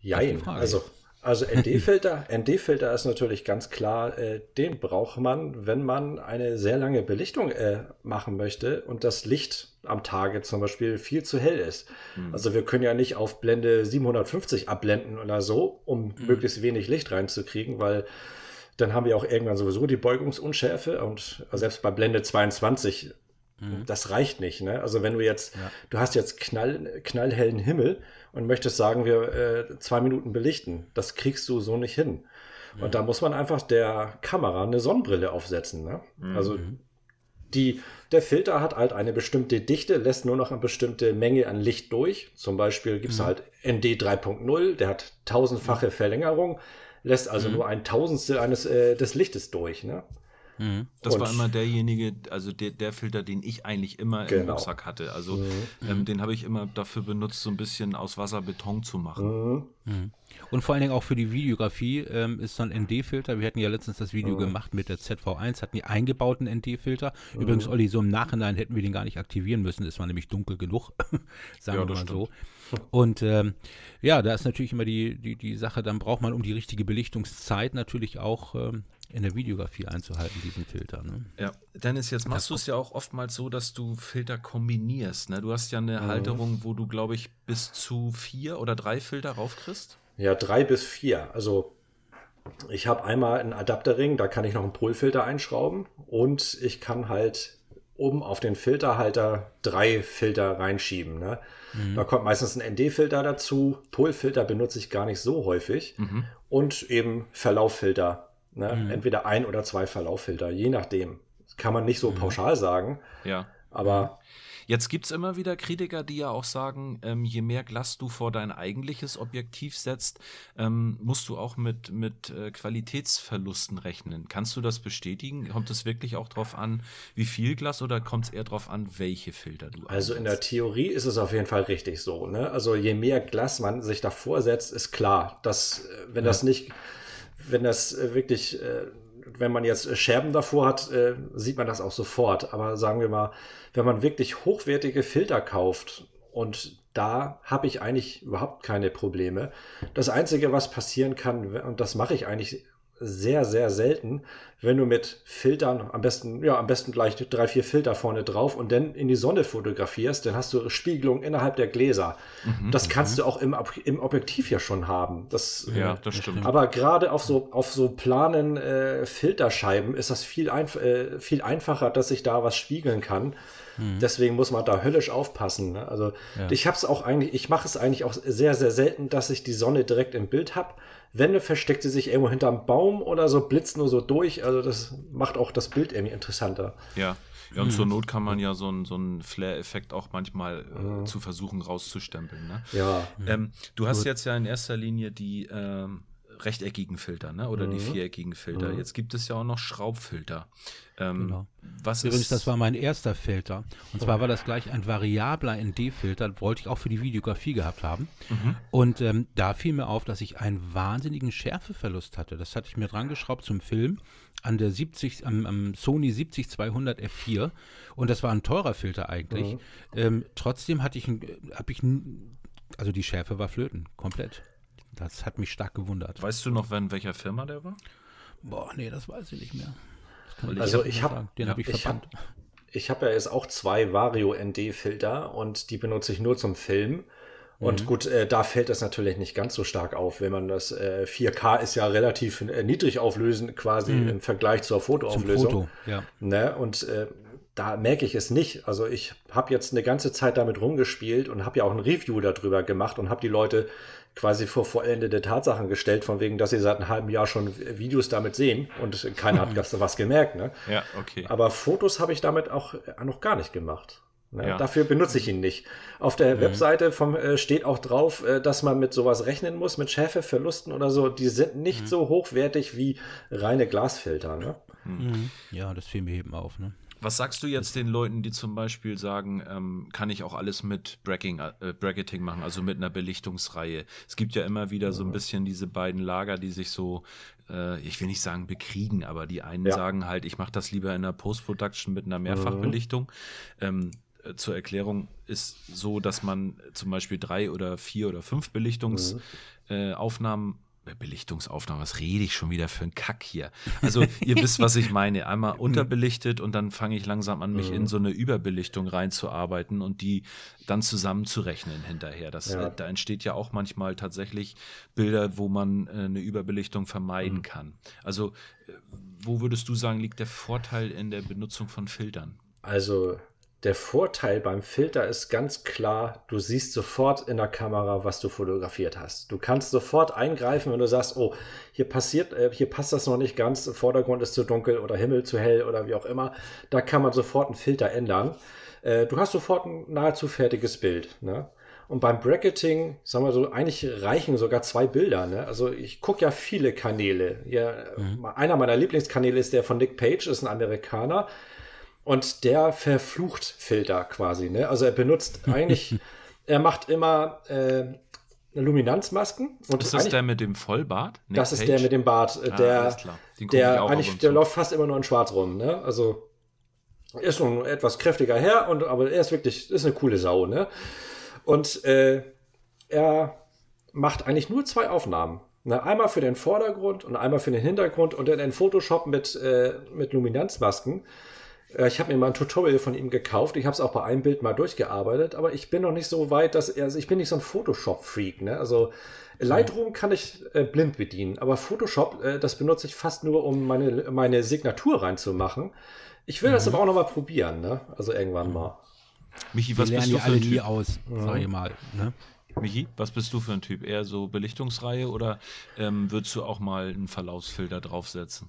Ja, also also ND-Filter, ND-Filter ist natürlich ganz klar, äh, den braucht man, wenn man eine sehr lange Belichtung äh, machen möchte und das Licht am Tage zum Beispiel viel zu hell ist. Mhm. Also wir können ja nicht auf Blende 750 abblenden oder so, um mhm. möglichst wenig Licht reinzukriegen, weil dann haben wir auch irgendwann sowieso die Beugungsunschärfe und selbst bei Blende 22 mhm. das reicht nicht. Ne? Also wenn du jetzt, ja. du hast jetzt knall, knallhellen Himmel und möchtest sagen, wir äh, zwei Minuten belichten. Das kriegst du so nicht hin. Mhm. Und da muss man einfach der Kamera eine Sonnenbrille aufsetzen. Ne? Mhm. Also die, der Filter hat halt eine bestimmte Dichte, lässt nur noch eine bestimmte Menge an Licht durch. Zum Beispiel gibt es mhm. halt ND 3.0, der hat tausendfache Verlängerung, lässt also mhm. nur ein Tausendstel eines äh, des Lichtes durch. Ne? Mhm. Das und war immer derjenige, also der, der Filter, den ich eigentlich immer genau. im Rucksack hatte. Also mhm. ähm, den habe ich immer dafür benutzt, so ein bisschen aus Wasser Beton zu machen. Mhm. mhm. Und vor allen Dingen auch für die Videografie ähm, ist so ein ND-Filter. Wir hatten ja letztens das Video mhm. gemacht mit der ZV1, hatten die eingebauten ND-Filter. Mhm. Übrigens, Olli, so im Nachhinein hätten wir den gar nicht aktivieren müssen. Es war nämlich dunkel genug, sagen ja, wir mal stimmt. so. Und ähm, ja, da ist natürlich immer die, die, die Sache, dann braucht man um die richtige Belichtungszeit natürlich auch ähm, in der Videografie einzuhalten, diesen Filter. Ne? Ja, Dennis, jetzt machst du es ja auch oftmals so, dass du Filter kombinierst. Ne? Du hast ja eine mhm. Halterung, wo du, glaube ich, bis zu vier oder drei Filter raufkriegst. Ja, drei bis vier. Also ich habe einmal einen Adapterring, da kann ich noch einen Polfilter einschrauben und ich kann halt oben auf den Filterhalter drei Filter reinschieben. Ne? Mhm. Da kommt meistens ein ND-Filter dazu. Polfilter benutze ich gar nicht so häufig. Mhm. Und eben Verlauffilter Ne? Mhm. Entweder ein oder zwei Verlauffilter, je nachdem. Das kann man nicht so mhm. pauschal sagen. Ja. Aber. Jetzt gibt es immer wieder Kritiker, die ja auch sagen, ähm, je mehr Glas du vor dein eigentliches Objektiv setzt, ähm, musst du auch mit, mit äh, Qualitätsverlusten rechnen. Kannst du das bestätigen? Kommt es wirklich auch darauf an, wie viel Glas oder kommt es eher darauf an, welche Filter du Also einsetzt? in der Theorie ist es auf jeden Fall richtig so. Ne? Also je mehr Glas man sich davor setzt, ist klar, dass äh, wenn ja. das nicht wenn das äh, wirklich, äh, wenn man jetzt Scherben davor hat, äh, sieht man das auch sofort. Aber sagen wir mal, wenn man wirklich hochwertige Filter kauft und da habe ich eigentlich überhaupt keine Probleme. Das Einzige, was passieren kann, und das mache ich eigentlich sehr, sehr selten, wenn du mit Filtern, am besten, ja, am besten gleich drei, vier Filter vorne drauf und dann in die Sonne fotografierst, dann hast du Spiegelung innerhalb der Gläser. Mhm, das kannst mhm. du auch im, im Objektiv ja schon haben. Das, ja, das stimmt. Aber gerade auf so, auf so planen äh, Filterscheiben ist das viel, einf äh, viel einfacher, dass ich da was spiegeln kann. Mhm. Deswegen muss man da höllisch aufpassen. Ne? Also ja. ich habe es auch eigentlich, ich mache es eigentlich auch sehr, sehr selten, dass ich die Sonne direkt im Bild habe. Wenn, versteckt sie sich irgendwo hinterm Baum oder so, blitzt nur so durch. Also das macht auch das Bild irgendwie interessanter. Ja. Ja, und hm. zur Not kann man ja so einen so Flare-Effekt auch manchmal äh, zu versuchen rauszustempeln. Ne? Ja. Ähm, du hast jetzt ja in erster Linie die ähm, rechteckigen Filter, ne? Oder mhm. die viereckigen Filter. Mhm. Jetzt gibt es ja auch noch Schraubfilter. Ähm, genau. Was Übrigens, das war mein erster Filter. Und zwar war das gleich ein variabler ND-Filter, wollte ich auch für die Videografie gehabt haben. Mhm. Und ähm, da fiel mir auf, dass ich einen wahnsinnigen Schärfeverlust hatte. Das hatte ich mir dran geschraubt zum Film an der 70, am, am Sony 70-200 F4. Und das war ein teurer Filter eigentlich. Mhm. Ähm, trotzdem hatte ich, habe ich, also die Schärfe war flöten, komplett. Das hat mich stark gewundert. Weißt du noch, wenn welcher Firma der war? Boah, nee, das weiß ich nicht mehr. Also ich habe den ja, habe ich verbannt. Ich habe hab ja jetzt auch zwei Vario ND Filter und die benutze ich nur zum Filmen. Und mhm. gut, äh, da fällt das natürlich nicht ganz so stark auf, wenn man das äh, 4K ist ja relativ äh, niedrig auflösen quasi mhm. im Vergleich zur Fotoauflösung. Foto, ja. Ne? Und äh, da merke ich es nicht. Also ich habe jetzt eine ganze Zeit damit rumgespielt und habe ja auch ein Review darüber gemacht und habe die Leute quasi vor vollendete Tatsachen gestellt, von wegen, dass sie seit einem halben Jahr schon Videos damit sehen und keiner hat was gemerkt. Ne? Ja, okay. Aber Fotos habe ich damit auch noch gar nicht gemacht. Ne? Ja. Dafür benutze ich ihn nicht. Auf der mhm. Webseite vom, äh, steht auch drauf, äh, dass man mit sowas rechnen muss, mit Schärfeverlusten oder so. Die sind nicht mhm. so hochwertig wie reine Glasfilter. Ne? Mhm. Ja, das fiel mir eben auf. Ne? Was sagst du jetzt den Leuten, die zum Beispiel sagen, ähm, kann ich auch alles mit Bracking, äh, Bracketing machen, also mit einer Belichtungsreihe? Es gibt ja immer wieder so ein bisschen diese beiden Lager, die sich so, äh, ich will nicht sagen bekriegen, aber die einen ja. sagen halt, ich mache das lieber in der Post-Production mit einer Mehrfachbelichtung. Mhm. Ähm, äh, zur Erklärung ist so, dass man zum Beispiel drei oder vier oder fünf Belichtungsaufnahmen mhm. äh, Belichtungsaufnahme, was rede ich schon wieder für einen Kack hier? Also ihr wisst, was ich meine. Einmal unterbelichtet und dann fange ich langsam an, mich in mhm. so eine Überbelichtung reinzuarbeiten und die dann zusammenzurechnen hinterher. Das, ja. äh, da entsteht ja auch manchmal tatsächlich Bilder, wo man äh, eine Überbelichtung vermeiden mhm. kann. Also äh, wo würdest du sagen, liegt der Vorteil in der Benutzung von Filtern? Also der Vorteil beim Filter ist ganz klar, du siehst sofort in der Kamera, was du fotografiert hast. Du kannst sofort eingreifen, wenn du sagst, oh, hier passiert, äh, hier passt das noch nicht ganz, Vordergrund ist zu dunkel oder Himmel zu hell oder wie auch immer. Da kann man sofort einen Filter ändern. Äh, du hast sofort ein nahezu fertiges Bild. Ne? Und beim Bracketing, sagen wir so, eigentlich reichen sogar zwei Bilder. Ne? Also ich gucke ja viele Kanäle. Ja, mhm. Einer meiner Lieblingskanäle ist der von Nick Page, ist ein Amerikaner. Und der verflucht Filter quasi. Ne? Also er benutzt eigentlich, er macht immer äh, Luminanzmasken. Und ist das der mit dem Vollbart? Nick das ist Page? der mit dem Bart. Äh, ah, der, der eigentlich, der läuft fast immer nur in Schwarz rum. Ne? Also ist nun etwas kräftiger her, und, aber er ist wirklich, ist eine coole Sau. Ne? Und äh, er macht eigentlich nur zwei Aufnahmen. Ne? Einmal für den Vordergrund und einmal für den Hintergrund und dann in Photoshop mit, äh, mit Luminanzmasken. Äh, ich habe mir mal ein Tutorial von ihm gekauft. Ich habe es auch bei einem Bild mal durchgearbeitet, aber ich bin noch nicht so weit, dass also ich bin nicht so ein Photoshop-Freak. Ne? Also Lightroom kann ich äh, blind bedienen, aber Photoshop, äh, das benutze ich fast nur, um meine, meine Signatur reinzumachen. Ich will mhm. das aber auch noch mal probieren, ne? Also irgendwann mhm. mal. Michi, was bist du für ein Typ? aus, mhm. sag ich mal. Ne? Michi, was bist du für ein Typ? Eher so Belichtungsreihe oder ähm, würdest du auch mal einen Verlaufsfilter draufsetzen?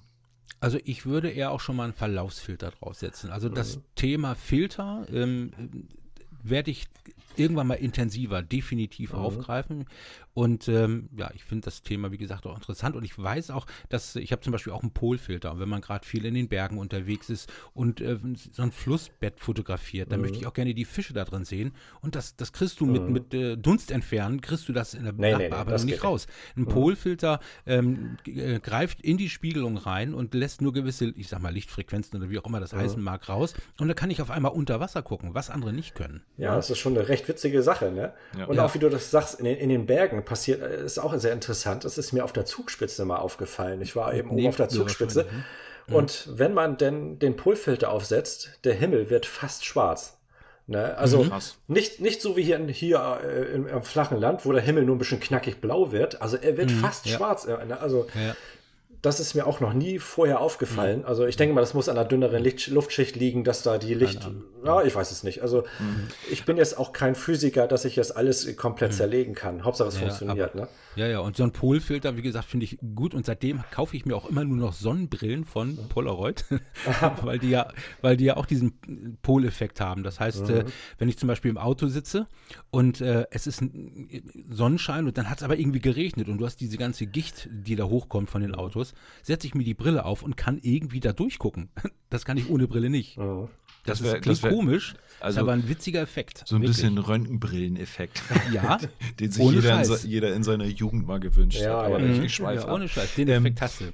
Also ich würde eher auch schon mal einen Verlaufsfilter draufsetzen. Also das mhm. Thema Filter ähm, werde ich irgendwann mal intensiver definitiv mhm. aufgreifen. Und ähm, ja, ich finde das Thema, wie gesagt, auch interessant. Und ich weiß auch, dass ich habe zum Beispiel auch einen Polfilter. Und wenn man gerade viel in den Bergen unterwegs ist und äh, so ein Flussbett fotografiert, dann mhm. möchte ich auch gerne die Fische da drin sehen. Und das, das kriegst du mit, mhm. mit äh, Dunst entfernen, kriegst du das in der nee, Nachbearbeitung nee, nee, nicht raus. Ein mhm. Polfilter ähm, äh, greift in die Spiegelung rein und lässt nur gewisse, ich sag mal, Lichtfrequenzen oder wie auch immer das mhm. heißen mag, raus. Und da kann ich auf einmal unter Wasser gucken, was andere nicht können. Ja, das ist schon eine recht witzige Sache, ne? Ja. Und ja. auch wie du das sagst, in den, in den Bergen passiert, äh, ist auch sehr interessant. Das ist mir auf der Zugspitze mal aufgefallen. Ich war eben oben auf der Zugspitze. Mhm. Und wenn man denn den Polfilter aufsetzt, der Himmel wird fast schwarz. Ne? Also mhm. nicht, nicht so wie hier, hier äh, im, im, flachen Land, wo der Himmel nur ein bisschen knackig blau wird. Also er wird mhm, fast ja. schwarz. Äh, ne? Also ja das ist mir auch noch nie vorher aufgefallen. Mhm. Also ich denke mal, das muss an einer dünneren Licht Luftschicht liegen, dass da die Licht. Ja, ich weiß es nicht. Also mhm. ich bin jetzt auch kein Physiker, dass ich das alles komplett mhm. zerlegen kann. Hauptsache es ja, funktioniert. Aber, ne? Ja, ja. Und so ein Polfilter, wie gesagt, finde ich gut. Und seitdem kaufe ich mir auch immer nur noch Sonnenbrillen von Polaroid, weil die ja, weil die ja auch diesen Poleffekt haben. Das heißt, mhm. äh, wenn ich zum Beispiel im Auto sitze und äh, es ist ein Sonnenschein und dann hat es aber irgendwie geregnet und du hast diese ganze Gicht, die da hochkommt von den mhm. Autos setze ich mir die Brille auf und kann irgendwie da durchgucken. Das kann ich ohne Brille nicht. Das, das wär, ist wär, komisch, also ist aber ein witziger Effekt. So ein wirklich. bisschen Röntgenbrillen-Effekt. Ja. Den sich jeder in, jeder in, seiner Jugend mal gewünscht ja, hat. Aber ja. ich schweife ja, Ohne Scheiß, den ähm, Effekt hast du.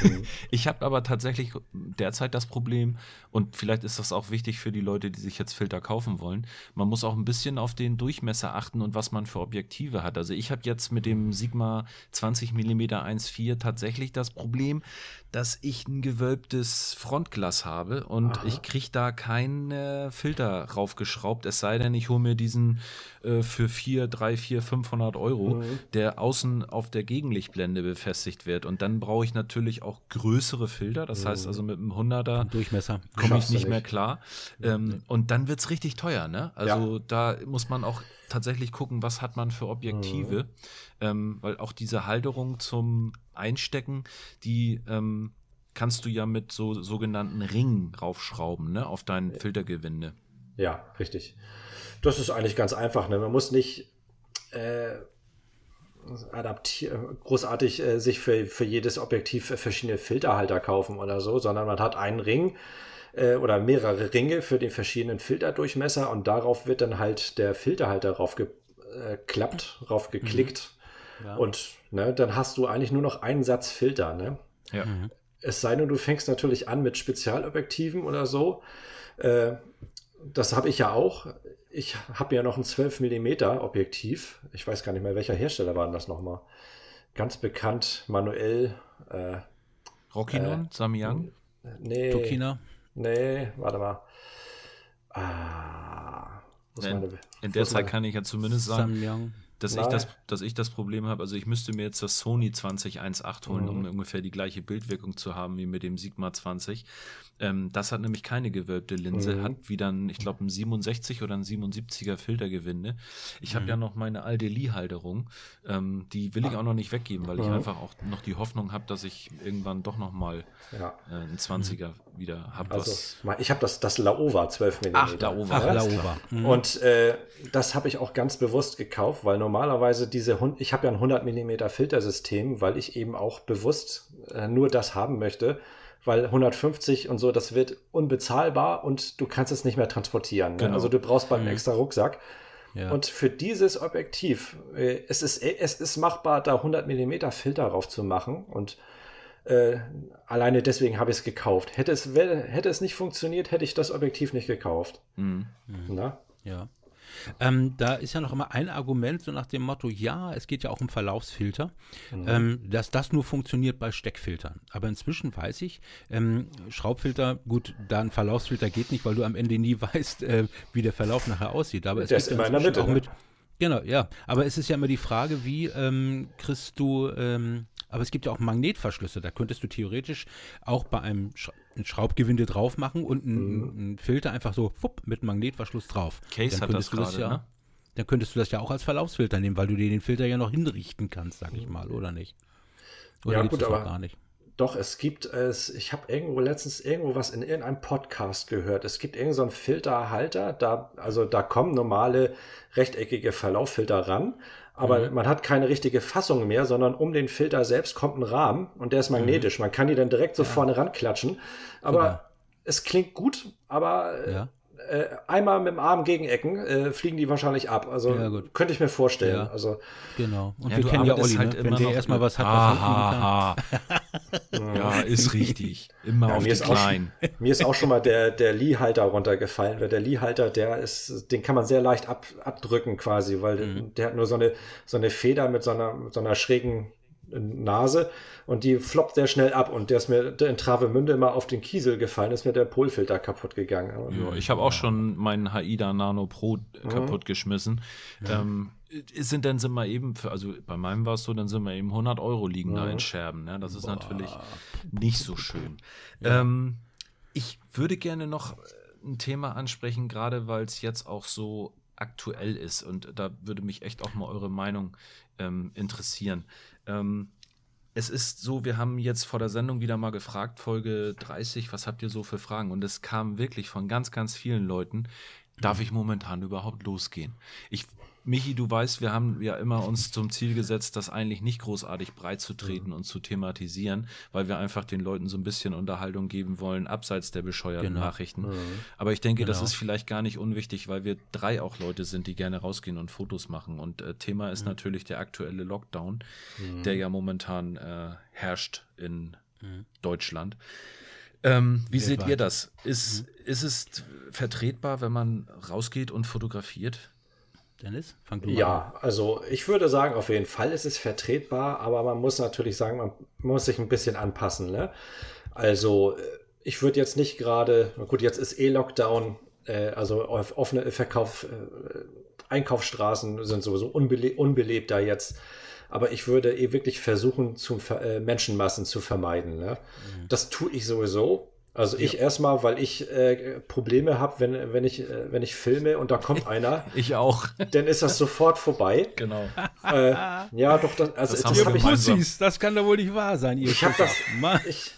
ich habe aber tatsächlich derzeit das Problem, und vielleicht ist das auch wichtig für die Leute, die sich jetzt Filter kaufen wollen, man muss auch ein bisschen auf den Durchmesser achten und was man für Objektive hat. Also ich habe jetzt mit dem Sigma 20 mm 1.4 tatsächlich das das Problem, dass ich ein gewölbtes Frontglas habe und Aha. ich kriege da keinen äh, Filter raufgeschraubt, es sei denn, ich hole mir diesen äh, für 4, 3, 4, 500 Euro, mhm. der außen auf der Gegenlichtblende befestigt wird. Und dann brauche ich natürlich auch größere Filter, das mhm. heißt also mit einem 100er Durchmesser komme ich nicht mehr klar. Ähm. Und dann wird es richtig teuer, ne? Also ja. da muss man auch tatsächlich gucken, was hat man für Objektive, mhm. Ähm, weil auch diese Halterung zum Einstecken, die ähm, kannst du ja mit so sogenannten Ringen raufschrauben, ne, auf dein Filtergewinde. Ja, richtig. Das ist eigentlich ganz einfach. Ne? Man muss nicht äh, adaptieren, großartig äh, sich für, für jedes Objektiv verschiedene Filterhalter kaufen oder so, sondern man hat einen Ring äh, oder mehrere Ringe für den verschiedenen Filterdurchmesser und darauf wird dann halt der Filterhalter raufgeklappt, raufgeklickt. Mhm. Ja. Und ne, dann hast du eigentlich nur noch einen Satz Filter. Ne? Ja. Mhm. Es sei denn, du fängst natürlich an mit Spezialobjektiven oder so. Äh, das habe ich ja auch. Ich habe ja noch ein 12 mm Objektiv. Ich weiß gar nicht mehr, welcher Hersteller war denn das nochmal. Ganz bekannt, manuell. Äh, Rockinon? Äh, Samyang? Nee. Tokina? Nee, warte mal. Ah. In, in der Zeit kann ich ja zumindest sagen, Samyang dass ich, das, dass ich das Problem habe. Also ich müsste mir jetzt das Sony 2018 holen, mhm. um ungefähr die gleiche Bildwirkung zu haben wie mit dem Sigma 20. Ähm, das hat nämlich keine gewölbte Linse, mhm. hat wieder ein, ich glaube, ein 67 oder ein 77er Filtergewinde. Ich habe mhm. ja noch meine alte Lee-Halterung, ähm, die will ich auch noch nicht weggeben, weil ich mhm. einfach auch noch die Hoffnung habe, dass ich irgendwann doch noch mal ja. äh, einen 20er wieder habe. Also, ich habe das, das Laowa 12 mm. Ach, Laowa. Ach, Laowa. Mhm. Und äh, das habe ich auch ganz bewusst gekauft, weil normalerweise diese, ich habe ja ein 100 mm Filtersystem, weil ich eben auch bewusst äh, nur das haben möchte weil 150 und so, das wird unbezahlbar und du kannst es nicht mehr transportieren. Ne? Genau. Also du brauchst bald einen mhm. extra Rucksack. Ja. Und für dieses Objektiv, äh, es, ist, es ist machbar, da 100 mm Filter drauf zu machen und äh, alleine deswegen habe ich es gekauft. Hätte es, hätte es nicht funktioniert, hätte ich das Objektiv nicht gekauft. Mhm. Na? Ja. Ähm, da ist ja noch immer ein Argument, so nach dem Motto, ja, es geht ja auch um Verlaufsfilter, mhm. ähm, dass das nur funktioniert bei Steckfiltern. Aber inzwischen weiß ich, ähm, Schraubfilter, gut, da ein Verlaufsfilter geht nicht, weil du am Ende nie weißt, äh, wie der Verlauf nachher aussieht. Aber es der ist immer in der Mitte, auch mit, Genau, ja. Aber es ist ja immer die Frage, wie ähm, kriegst du, ähm, aber es gibt ja auch Magnetverschlüsse. Da könntest du theoretisch auch bei einem Sch ein Schraubgewinde drauf machen und einen, mhm. Filter einfach so fupp, mit Magnetverschluss drauf. Case dann hat das gerade, ja, ne? Dann könntest du das ja auch als Verlaufsfilter nehmen, weil du dir den Filter ja noch hinrichten kannst, sag ich mal, oder nicht? Oder ja, gut, aber gar nicht? Doch, es gibt es, ich habe irgendwo letztens irgendwo was in irgendeinem Podcast gehört. Es gibt irgendeinen so Filterhalter, da, also da kommen normale rechteckige Verlauffilter ran, aber mhm. man hat keine richtige Fassung mehr, sondern um den Filter selbst kommt ein Rahmen und der ist magnetisch. Mhm. Man kann die dann direkt so ja. vorne ranklatschen. Aber Super. es klingt gut, aber äh, ja. Äh, einmal mit dem Arm gegenecken, äh, fliegen die wahrscheinlich ab. Also ja, könnte ich mir vorstellen. Ja. Also, genau. Und wir kennen ja Olli, halt ne? wenn der erstmal was hat, was ah, kann. ja, ist richtig. Immer auf mir die Klein. Auch, mir ist auch schon mal der, der Lee-Halter runtergefallen, weil der Lee-Halter, der ist, den kann man sehr leicht ab, abdrücken quasi, weil mhm. der hat nur so eine, so eine Feder mit so einer, mit so einer schrägen Nase und die floppt sehr schnell ab und der ist mir in Travemünde immer auf den Kiesel gefallen, ist mir der Polfilter kaputt gegangen. Ja, ich habe auch schon meinen Haida Nano Pro mhm. kaputt geschmissen. Ja. Ähm, sind dann sind wir eben, für, also bei meinem war es so, dann sind wir eben 100 Euro liegen mhm. da in Scherben. Ne? Das ist Boah. natürlich nicht so schön. Ja. Ähm, ich würde gerne noch ein Thema ansprechen, gerade weil es jetzt auch so aktuell ist und da würde mich echt auch mal eure Meinung ähm, interessieren. Ähm, es ist so, wir haben jetzt vor der Sendung wieder mal gefragt, Folge 30, was habt ihr so für Fragen? Und es kam wirklich von ganz, ganz vielen Leuten, darf ich momentan überhaupt losgehen? Ich Michi, du weißt, wir haben ja immer uns zum Ziel gesetzt, das eigentlich nicht großartig breit zu treten mhm. und zu thematisieren, weil wir einfach den Leuten so ein bisschen Unterhaltung geben wollen, abseits der bescheuerten genau. Nachrichten. Mhm. Aber ich denke, genau. das ist vielleicht gar nicht unwichtig, weil wir drei auch Leute sind, die gerne rausgehen und Fotos machen. Und äh, Thema ist mhm. natürlich der aktuelle Lockdown, mhm. der ja momentan äh, herrscht in mhm. Deutschland. Ähm, wie seht ihr das? Ist, mhm. ist es vertretbar, wenn man rausgeht und fotografiert? Dennis, fang du mal Ja, an. also ich würde sagen, auf jeden Fall ist es vertretbar, aber man muss natürlich sagen, man muss sich ein bisschen anpassen. Ne? Also ich würde jetzt nicht gerade, gut, jetzt ist eh Lockdown, äh, also offene Verkauf, äh, Einkaufsstraßen sind sowieso unbele unbelebter jetzt. Aber ich würde eh wirklich versuchen, zu, äh, Menschenmassen zu vermeiden. Ne? Mhm. Das tue ich sowieso. Also ich ja. erstmal, weil ich äh, Probleme habe, wenn, wenn, ich, äh, wenn ich filme und da kommt einer. ich auch. Dann ist das sofort vorbei. Genau. Äh, ja, doch, das, also das, das, ich, Pussys, das kann doch wohl nicht wahr sein, ihr Ich habe das, ich,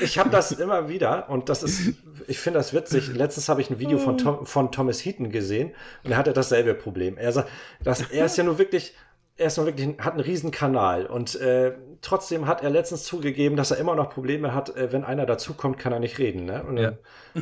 ich habe das immer wieder und das ist, ich finde das witzig. Letztens habe ich ein Video von, Tom, von Thomas Heaton gesehen und er hatte dasselbe Problem. Er sagt, dass er ist ja nur wirklich er ist noch wirklich, hat einen riesen Kanal und äh, trotzdem hat er letztens zugegeben, dass er immer noch Probleme hat, äh, wenn einer dazukommt, kann er nicht reden. Ne? Und ja.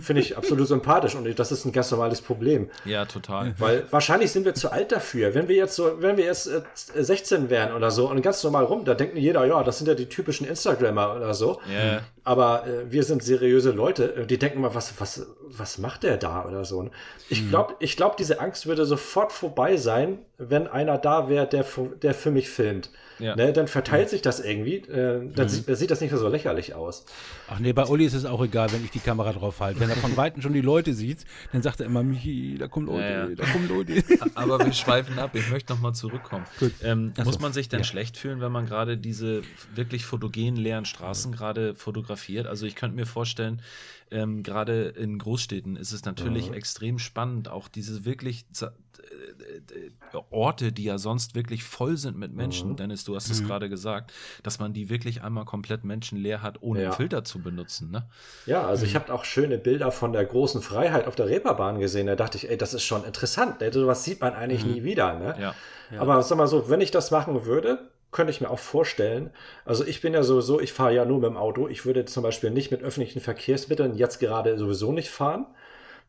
finde ich absolut sympathisch und das ist ein ganz normales Problem. Ja, total. Weil wahrscheinlich sind wir zu alt dafür. Wenn wir jetzt so, wenn wir jetzt äh, 16 wären oder so und ganz normal rum, da denkt jeder, ja, das sind ja die typischen Instagrammer oder so. Ja. Aber äh, wir sind seriöse Leute, äh, die denken mal, was, was, was macht der da oder so. Ne? Ich glaube, ich glaube, diese Angst würde sofort vorbei sein, wenn einer da wäre, der, der für mich filmt. Ja. Ne, dann verteilt sich das irgendwie. Äh, dann, mhm. sieht, dann, sieht, das nicht mehr so lächerlich aus. Ach nee, bei Uli ist es auch egal, wenn ich die Kamera drauf halte. Wenn er von Weitem schon die Leute sieht, dann sagt er immer, Michi, da kommen Leute, ja, ja. da kommen Leute. Aber wir schweifen ab. Ich möchte nochmal zurückkommen. Ähm, muss man sich denn schlecht fühlen, wenn man gerade diese wirklich fotogenen leeren Straßen gerade fotografiert? Also ich könnte mir vorstellen, ähm, gerade in Großstädten ist es natürlich mhm. extrem spannend, auch diese wirklich äh, äh, Orte, die ja sonst wirklich voll sind mit Menschen, mhm. Dennis, du hast mhm. es gerade gesagt, dass man die wirklich einmal komplett menschenleer hat, ohne ja. Filter zu benutzen. Ne? Ja, also ich mhm. habe auch schöne Bilder von der großen Freiheit auf der Reeperbahn gesehen. Da dachte ich, ey, das ist schon interessant. Ne? Sowas sieht man eigentlich mhm. nie wieder. Ne? Ja. Ja. Aber sag mal so, wenn ich das machen würde, könnte ich mir auch vorstellen. Also ich bin ja sowieso, ich fahre ja nur mit dem Auto. Ich würde zum Beispiel nicht mit öffentlichen Verkehrsmitteln jetzt gerade sowieso nicht fahren.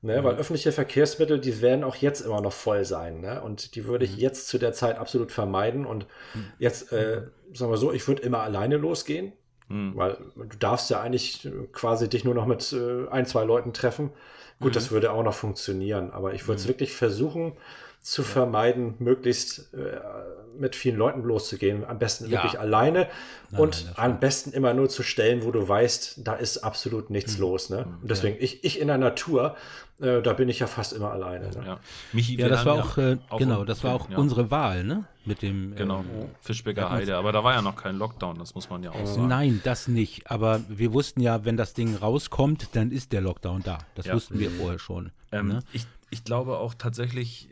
Ne, mhm. Weil öffentliche Verkehrsmittel, die werden auch jetzt immer noch voll sein. Ne? Und die würde ich mhm. jetzt zu der Zeit absolut vermeiden. Und mhm. jetzt, äh, sagen wir so, ich würde immer alleine losgehen. Mhm. Weil du darfst ja eigentlich quasi dich nur noch mit äh, ein, zwei Leuten treffen. Gut, das mhm. würde auch noch funktionieren. Aber ich würde es mhm. wirklich versuchen, zu ja. vermeiden, möglichst äh, mit vielen Leuten loszugehen. Am besten ja. wirklich alleine nein, und nein, am besten immer nur zu Stellen, wo du weißt, da ist absolut nichts mhm. los. Ne? Und deswegen, ja. ich, ich in der Natur, äh, da bin ich ja fast immer alleine. Ne? Ja, Michi, ja das war auch, äh, genau, das war auch unsere Wahl, ne? Mit dem genau äh, Fischbecker Heide, aber da war ja noch kein Lockdown, das muss man ja auch sagen. Nein, das nicht. Aber wir wussten ja, wenn das Ding rauskommt, dann ist der Lockdown da. Das wussten wir vorher schon. Ähm, ne? ich, ich glaube auch tatsächlich,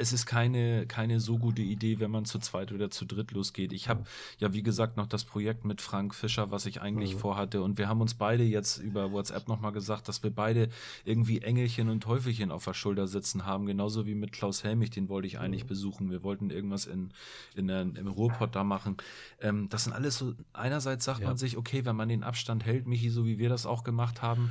es ist keine, keine so gute Idee, wenn man zu zweit oder zu dritt losgeht. Ich habe ja, wie gesagt, noch das Projekt mit Frank Fischer, was ich eigentlich mhm. vorhatte. Und wir haben uns beide jetzt über WhatsApp nochmal gesagt, dass wir beide irgendwie Engelchen und Teufelchen auf der Schulter sitzen haben. Genauso wie mit Klaus Helmich, den wollte ich eigentlich mhm. besuchen. Wir wollten irgendwas in, in der, im Ruhrpott da machen. Ähm, das sind alles so, einerseits sagt ja. man sich, okay, wenn man den Abstand hält, Michi, so wie wir das auch gemacht haben,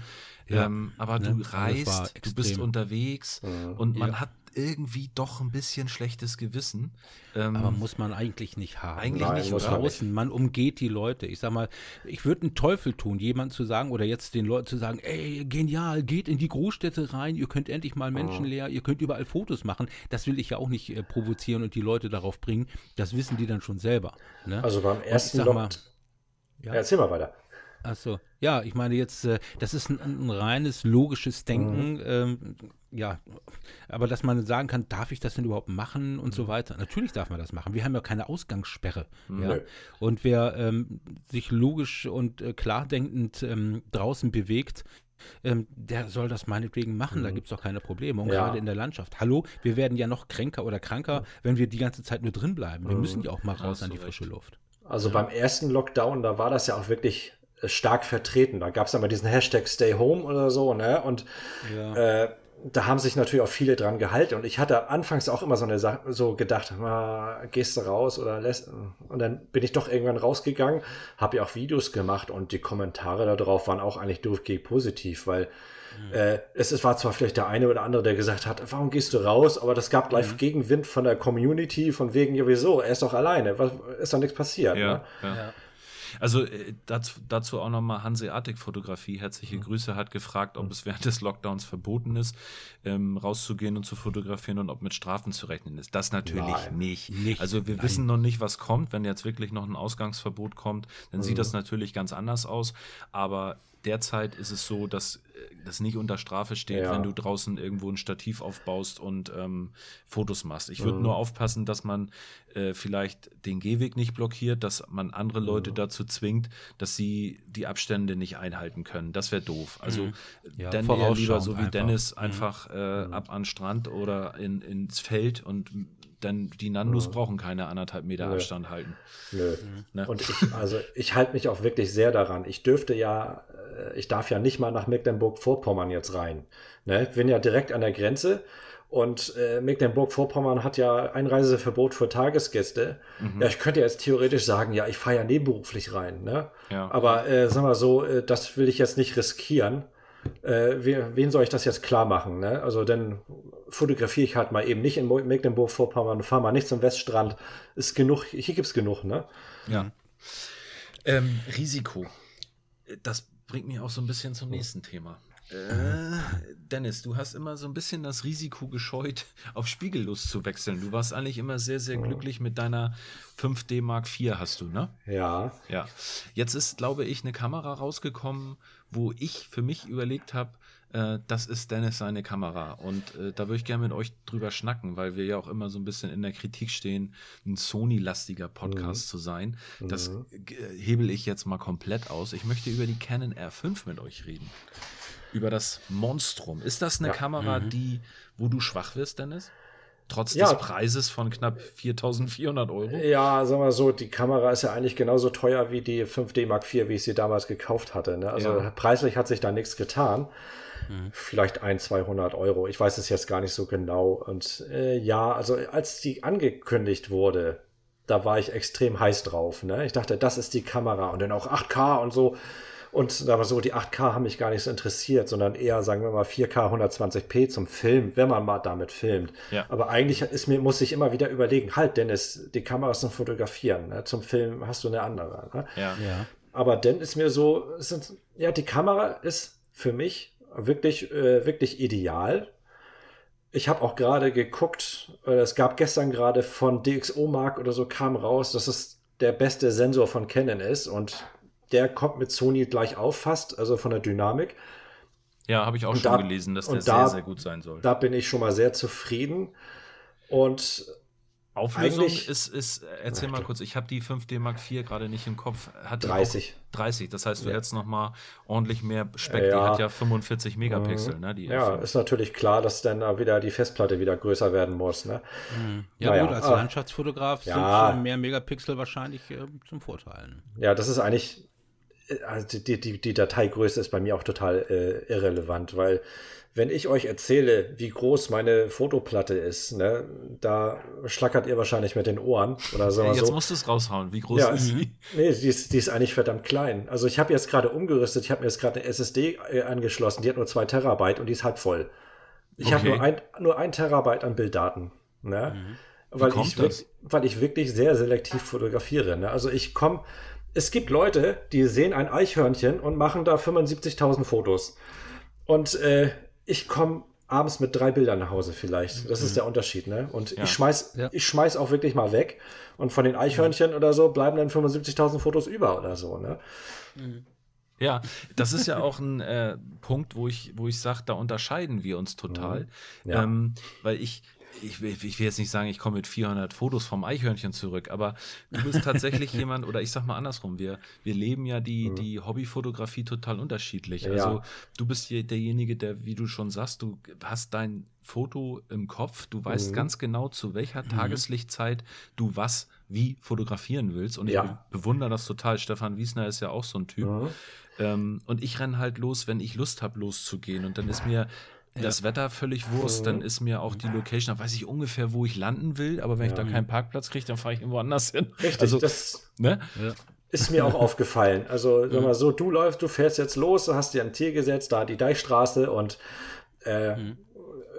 ja. Ähm, aber ne? du reist, du bist unterwegs mhm. und man ja. hat irgendwie doch ein bisschen schlechtes Gewissen. Ähm, Aber muss man eigentlich nicht haben. Eigentlich Nein, nicht draußen. Man umgeht die Leute. Ich sag mal, ich würde einen Teufel tun, jemand zu sagen oder jetzt den Leuten zu sagen, ey, genial, geht in die Großstädte rein, ihr könnt endlich mal menschenleer, oh. ihr könnt überall Fotos machen. Das will ich ja auch nicht äh, provozieren und die Leute darauf bringen. Das wissen die dann schon selber. Ne? Also beim ersten Mal, ja. Erzähl mal weiter. Achso, ja, ich meine jetzt, äh, das ist ein, ein, reines logisches Denken, mhm. Ja, aber dass man sagen kann, darf ich das denn überhaupt machen und mhm. so weiter. Natürlich darf man das machen. Wir haben ja keine Ausgangssperre. Mhm. Ja? Und wer ähm, sich logisch und äh, klar denkend ähm, draußen bewegt, ähm, der soll das meinetwegen machen, mhm. da gibt es doch keine Probleme. Und ja. gerade in der Landschaft. Hallo, wir werden ja noch kränker oder kranker, wenn wir die ganze Zeit nur drin bleiben. Wir mhm. müssen ja auch mal raus an die frische Luft. Also ja. beim ersten Lockdown, da war das ja auch wirklich stark vertreten. Da gab es immer diesen Hashtag Stay Home oder so, ne? Und ja. äh, da haben sich natürlich auch viele dran gehalten. Und ich hatte anfangs auch immer so eine Sache, so gedacht, ah, gehst du raus oder lässt. Und dann bin ich doch irgendwann rausgegangen, habe ja auch Videos gemacht und die Kommentare darauf waren auch eigentlich durchgehend positiv, weil mhm. äh, es, es war zwar vielleicht der eine oder andere, der gesagt hat, warum gehst du raus? Aber das gab gleich mhm. Gegenwind von der Community, von wegen, ja, wieso? Er ist doch alleine, was, ist doch nichts passiert. Ja, ne? ja. Also äh, dazu, dazu auch nochmal Hanseatic Fotografie. Herzliche mhm. Grüße hat gefragt, ob mhm. es während des Lockdowns verboten ist, ähm, rauszugehen und zu fotografieren und ob mit Strafen zu rechnen ist. Das natürlich nein, nicht. nicht. Also wir nein. wissen noch nicht, was kommt. Wenn jetzt wirklich noch ein Ausgangsverbot kommt, dann mhm. sieht das natürlich ganz anders aus. Aber derzeit ist es so, dass äh, das nicht unter Strafe steht, ja. wenn du draußen irgendwo ein Stativ aufbaust und ähm, Fotos machst. Ich würde mhm. nur aufpassen, dass man äh, vielleicht den Gehweg nicht blockiert, dass man andere Leute mhm. dazu zwingt, dass sie die Abstände nicht einhalten können. Das wäre doof. Also mhm. ja, dann eher lieber so wie einfach. Dennis mhm. einfach äh, mhm. ab an Strand oder in, ins Feld und denn die Nandos ja. brauchen keine anderthalb Meter Nö. Abstand halten. Nö. Ne? Und ich, also ich halte mich auch wirklich sehr daran. Ich dürfte ja, äh, ich darf ja nicht mal nach Mecklenburg-Vorpommern jetzt rein. Ne? Ich bin ja direkt an der Grenze. Und äh, Mecklenburg-Vorpommern hat ja Einreiseverbot für Tagesgäste. Mhm. Ja, ich könnte jetzt theoretisch sagen, ja, ich fahre ja nebenberuflich rein. Ne? Ja. Aber äh, sagen wir so, äh, das will ich jetzt nicht riskieren äh, wen soll ich das jetzt klar machen? Ne? Also dann fotografiere ich halt mal eben nicht in Mecklenburg-Vorpommern, fahre mal nicht zum Weststrand. Ist genug, hier gibt es genug, ne? Ja. Ähm, Risiko. Das bringt mich auch so ein bisschen zum nächsten Thema. Äh, Dennis, du hast immer so ein bisschen das Risiko gescheut, auf Spiegellust zu wechseln. Du warst eigentlich immer sehr, sehr glücklich mit deiner 5D Mark IV, hast du, ne? Ja. Ja. Jetzt ist, glaube ich, eine Kamera rausgekommen, wo ich für mich überlegt habe, äh, das ist Dennis seine Kamera. Und äh, da würde ich gerne mit euch drüber schnacken, weil wir ja auch immer so ein bisschen in der Kritik stehen, ein Sony-lastiger Podcast mhm. zu sein. Das mhm. Äh, hebel ich jetzt mal komplett aus. Ich möchte über die Canon R5 mit euch reden. Über das Monstrum. Ist das eine ja. Kamera, mhm. die, wo du schwach wirst, Dennis? Trotz ja. des Preises von knapp 4400 Euro? Ja, sagen wir so, die Kamera ist ja eigentlich genauso teuer wie die 5D Mark IV, wie ich sie damals gekauft hatte. Ne? Also ja. preislich hat sich da nichts getan. Mhm. Vielleicht ein, 200 Euro. Ich weiß es jetzt gar nicht so genau. Und äh, ja, also als die angekündigt wurde, da war ich extrem heiß drauf. Ne? Ich dachte, das ist die Kamera und dann auch 8K und so. Und da war so, die 8K haben mich gar nicht so interessiert, sondern eher, sagen wir mal, 4K 120p zum Film, wenn man mal damit filmt. Ja. Aber eigentlich ist mir, muss ich immer wieder überlegen, halt, Dennis, die Kamera ist zum Fotografieren, ne? zum Film hast du eine andere. Ne? Ja. ja. Aber dann ist mir so, sind, ja, die Kamera ist für mich wirklich, äh, wirklich ideal. Ich habe auch gerade geguckt, äh, es gab gestern gerade von DxO Mark oder so kam raus, dass es der beste Sensor von Canon ist und der kommt mit Sony gleich auf fast, also von der Dynamik. Ja, habe ich auch und schon da, gelesen, dass der da, sehr, sehr gut sein soll. Da bin ich schon mal sehr zufrieden. Und Auflösung ist, ist, erzähl mal kurz, ich habe die 5D Mark IV gerade nicht im Kopf. Hat 30. 30, das heißt, du ja. hättest noch mal ordentlich mehr Speck. Ja. Die hat ja 45 Megapixel, mhm. ne? Die ja, ist natürlich klar, dass dann wieder die Festplatte wieder größer werden muss, ne? Mhm. Ja, naja, gut, als ah, Landschaftsfotograf ja. sind mehr Megapixel wahrscheinlich äh, zum Vorteil. Ja, das ist eigentlich also die, die, die Dateigröße ist bei mir auch total äh, irrelevant, weil wenn ich euch erzähle, wie groß meine Fotoplatte ist, ne, da schlackert ihr wahrscheinlich mit den Ohren oder so. Jetzt so. musst du es raushauen. Wie groß ja, ist sie? Nee, die ist, die ist eigentlich verdammt klein. Also ich habe jetzt gerade umgerüstet, ich habe mir jetzt gerade eine SSD äh, angeschlossen, die hat nur zwei Terabyte und die ist halb voll. Ich okay. habe nur ein, nur ein Terabyte an Bilddaten. Ne? Mhm. Weil, ich, weil ich wirklich sehr selektiv fotografiere. Ne? Also ich komme es gibt Leute, die sehen ein Eichhörnchen und machen da 75.000 Fotos. Und äh, ich komme abends mit drei Bildern nach Hause vielleicht. Das mhm. ist der Unterschied, ne? Und ja. ich schmeiß, ja. ich schmeiß auch wirklich mal weg. Und von den Eichhörnchen mhm. oder so bleiben dann 75.000 Fotos über oder so, ne? Mhm. Ja, das ist ja auch ein äh, Punkt, wo ich, wo ich sage, da unterscheiden wir uns total. Mhm. Ja. Ähm, weil ich, ich, ich will jetzt nicht sagen, ich komme mit 400 Fotos vom Eichhörnchen zurück, aber du bist tatsächlich jemand, oder ich sag mal andersrum, wir, wir leben ja die, mhm. die Hobbyfotografie total unterschiedlich. Ja. Also du bist hier derjenige, der, wie du schon sagst, du hast dein Foto im Kopf, du weißt mhm. ganz genau, zu welcher mhm. Tageslichtzeit du was wie fotografieren willst. Und ja. ich bewundere das total. Stefan Wiesner ist ja auch so ein Typ. Mhm. Ähm, und ich renne halt los, wenn ich Lust habe, loszugehen. Und dann ist mir das Wetter völlig Wurst, dann ist mir auch die Location, da weiß ich ungefähr, wo ich landen will, aber wenn ja. ich da keinen Parkplatz kriege, dann fahre ich irgendwo anders hin. Richtig, also, das ne? ist mir auch aufgefallen. Also, sag mal so, du läufst, du fährst jetzt los, du hast dir ein Tier gesetzt, da die Deichstraße und äh, mhm.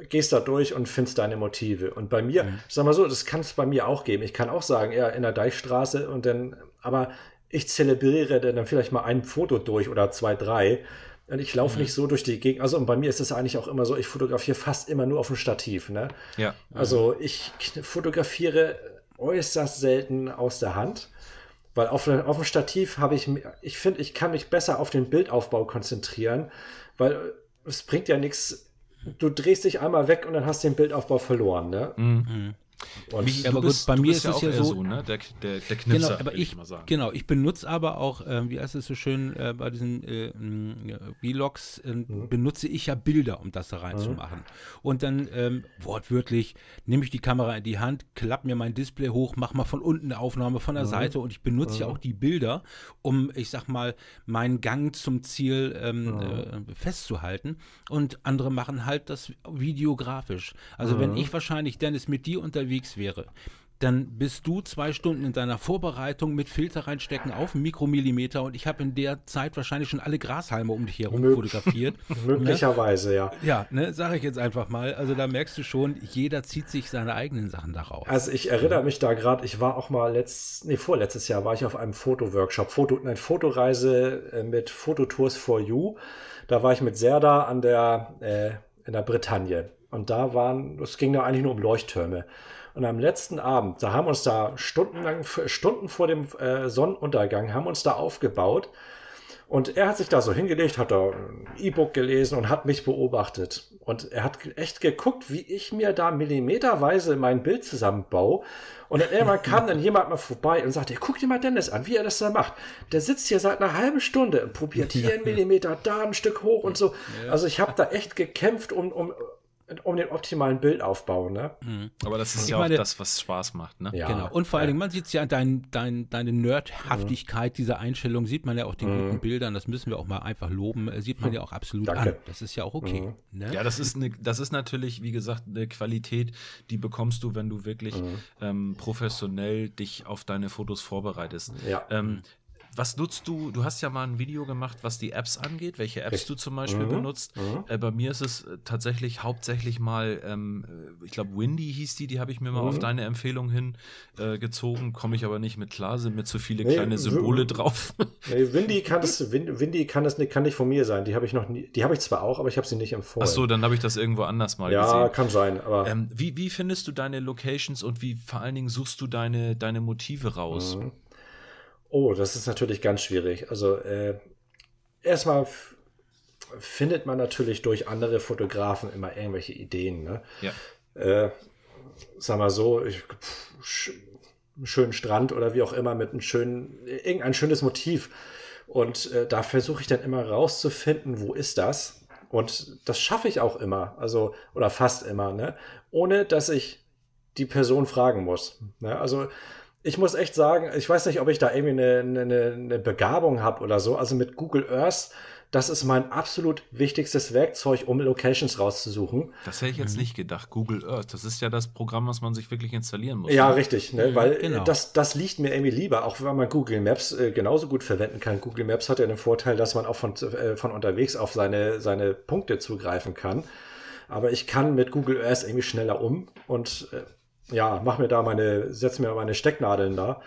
gehst da durch und findest deine Motive. Und bei mir, mhm. sag mal so, das kann es bei mir auch geben. Ich kann auch sagen, ja, in der Deichstraße und dann, aber ich zelebriere dann vielleicht mal ein Foto durch oder zwei, drei. Und ich laufe mhm. nicht so durch die Gegend. Also, und bei mir ist es eigentlich auch immer so, ich fotografiere fast immer nur auf dem Stativ. Ne? Ja. Also, ich fotografiere äußerst selten aus der Hand. Weil auf, auf dem Stativ habe ich, ich finde, ich kann mich besser auf den Bildaufbau konzentrieren, weil es bringt ja nichts. Du drehst dich einmal weg und dann hast du den Bildaufbau verloren. Ne? Mhm. Und Mich, aber bist, gut, bei mir ist ja es ja so, so ne? der, der, der Knipser, genau, aber ich, ich genau, ich benutze aber auch, äh, wie heißt es so schön äh, bei diesen äh, Vlogs, äh, mhm. benutze ich ja Bilder, um das da reinzumachen. Mhm. Und dann ähm, wortwörtlich nehme ich die Kamera in die Hand, klappe mir mein Display hoch, mache mal von unten eine Aufnahme von der mhm. Seite und ich benutze mhm. ja auch die Bilder, um, ich sag mal, meinen Gang zum Ziel ähm, mhm. äh, festzuhalten. Und andere machen halt das videografisch. Also wenn mhm. ich wahrscheinlich, Dennis, mit dir unterwegs unterwegs wäre, dann bist du zwei Stunden in deiner Vorbereitung mit Filter reinstecken auf einen Mikromillimeter und ich habe in der Zeit wahrscheinlich schon alle Grashalme um dich herum Mö fotografiert. Möglicherweise, ne? ja. Ja, ne, sage ich jetzt einfach mal. Also da merkst du schon, jeder zieht sich seine eigenen Sachen daraus. Also ich erinnere mich da gerade, ich war auch mal letzt, nee, vorletztes Jahr war ich auf einem Fotoworkshop, Foto, eine Fotoreise äh, mit Fototours for You. Da war ich mit Serda an der, äh, in der Bretagne. Und da waren, es ging da eigentlich nur um Leuchttürme. Und am letzten Abend, da haben wir uns da stundenlang, Stunden vor dem äh, Sonnenuntergang, haben uns da aufgebaut. Und er hat sich da so hingelegt, hat da ein E-Book gelesen und hat mich beobachtet. Und er hat echt geguckt, wie ich mir da millimeterweise mein Bild zusammenbaue. Und dann irgendwann kam dann jemand mal vorbei und sagte, guck dir mal Dennis an, wie er das da macht. Der sitzt hier seit einer halben Stunde und probiert hier einen Millimeter, da ein Stück hoch und so. Also ich habe da echt gekämpft, um, um, um den optimalen Bildaufbau, ne? Mhm. Aber das ist ich ja meine, auch das, was Spaß macht, ne? Ja. Genau. Und vor allen Dingen, man sieht es ja, dein, dein, deine Nerdhaftigkeit mhm. dieser Einstellung sieht man ja auch den mhm. guten Bildern, das müssen wir auch mal einfach loben, äh, sieht man mhm. ja auch absolut Danke. an. Das ist ja auch okay. Mhm. Ne? Ja, das ist, eine, das ist natürlich, wie gesagt, eine Qualität, die bekommst du, wenn du wirklich mhm. ähm, professionell dich auf deine Fotos vorbereitest. Ja. Ähm, was nutzt du? Du hast ja mal ein Video gemacht, was die Apps angeht, welche Apps du zum Beispiel mhm. benutzt. Mhm. Äh, bei mir ist es äh, tatsächlich hauptsächlich mal, ähm, äh, ich glaube, Windy hieß die, die habe ich mir mal mhm. auf deine Empfehlung hin äh, gezogen. Komme ich aber nicht mit klar, sind mir zu viele nee, kleine Symbole drauf. Nee, Windy kann es, Windy kann es kann nicht von mir sein. Die habe ich noch nie, die habe ich zwar auch, aber ich habe sie nicht empfohlen. Ach so, dann habe ich das irgendwo anders mal ja, gesehen. Ja, kann sein. Aber ähm, wie, wie findest du deine Locations und wie vor allen Dingen suchst du deine, deine Motive raus? Mhm. Oh, das ist natürlich ganz schwierig. Also äh, erstmal findet man natürlich durch andere Fotografen immer irgendwelche Ideen. Ne? Ja. Äh, sag mal so, ich, pff, einen schönen Strand oder wie auch immer mit einem schönen, irgendein schönes Motiv. Und äh, da versuche ich dann immer rauszufinden, wo ist das? Und das schaffe ich auch immer, also, oder fast immer, ne? Ohne dass ich die Person fragen muss. Ne? Also ich muss echt sagen, ich weiß nicht, ob ich da irgendwie eine, eine, eine Begabung habe oder so. Also mit Google Earth, das ist mein absolut wichtigstes Werkzeug, um Locations rauszusuchen. Das hätte ich jetzt mhm. nicht gedacht. Google Earth, das ist ja das Programm, was man sich wirklich installieren muss. Ja, ne? richtig, ne? Weil genau. das, das liegt mir irgendwie lieber, auch wenn man Google Maps äh, genauso gut verwenden kann. Google Maps hat ja den Vorteil, dass man auch von, äh, von unterwegs auf seine, seine Punkte zugreifen kann. Aber ich kann mit Google Earth irgendwie schneller um und äh, ja, mach mir da meine, setz mir meine Stecknadeln da.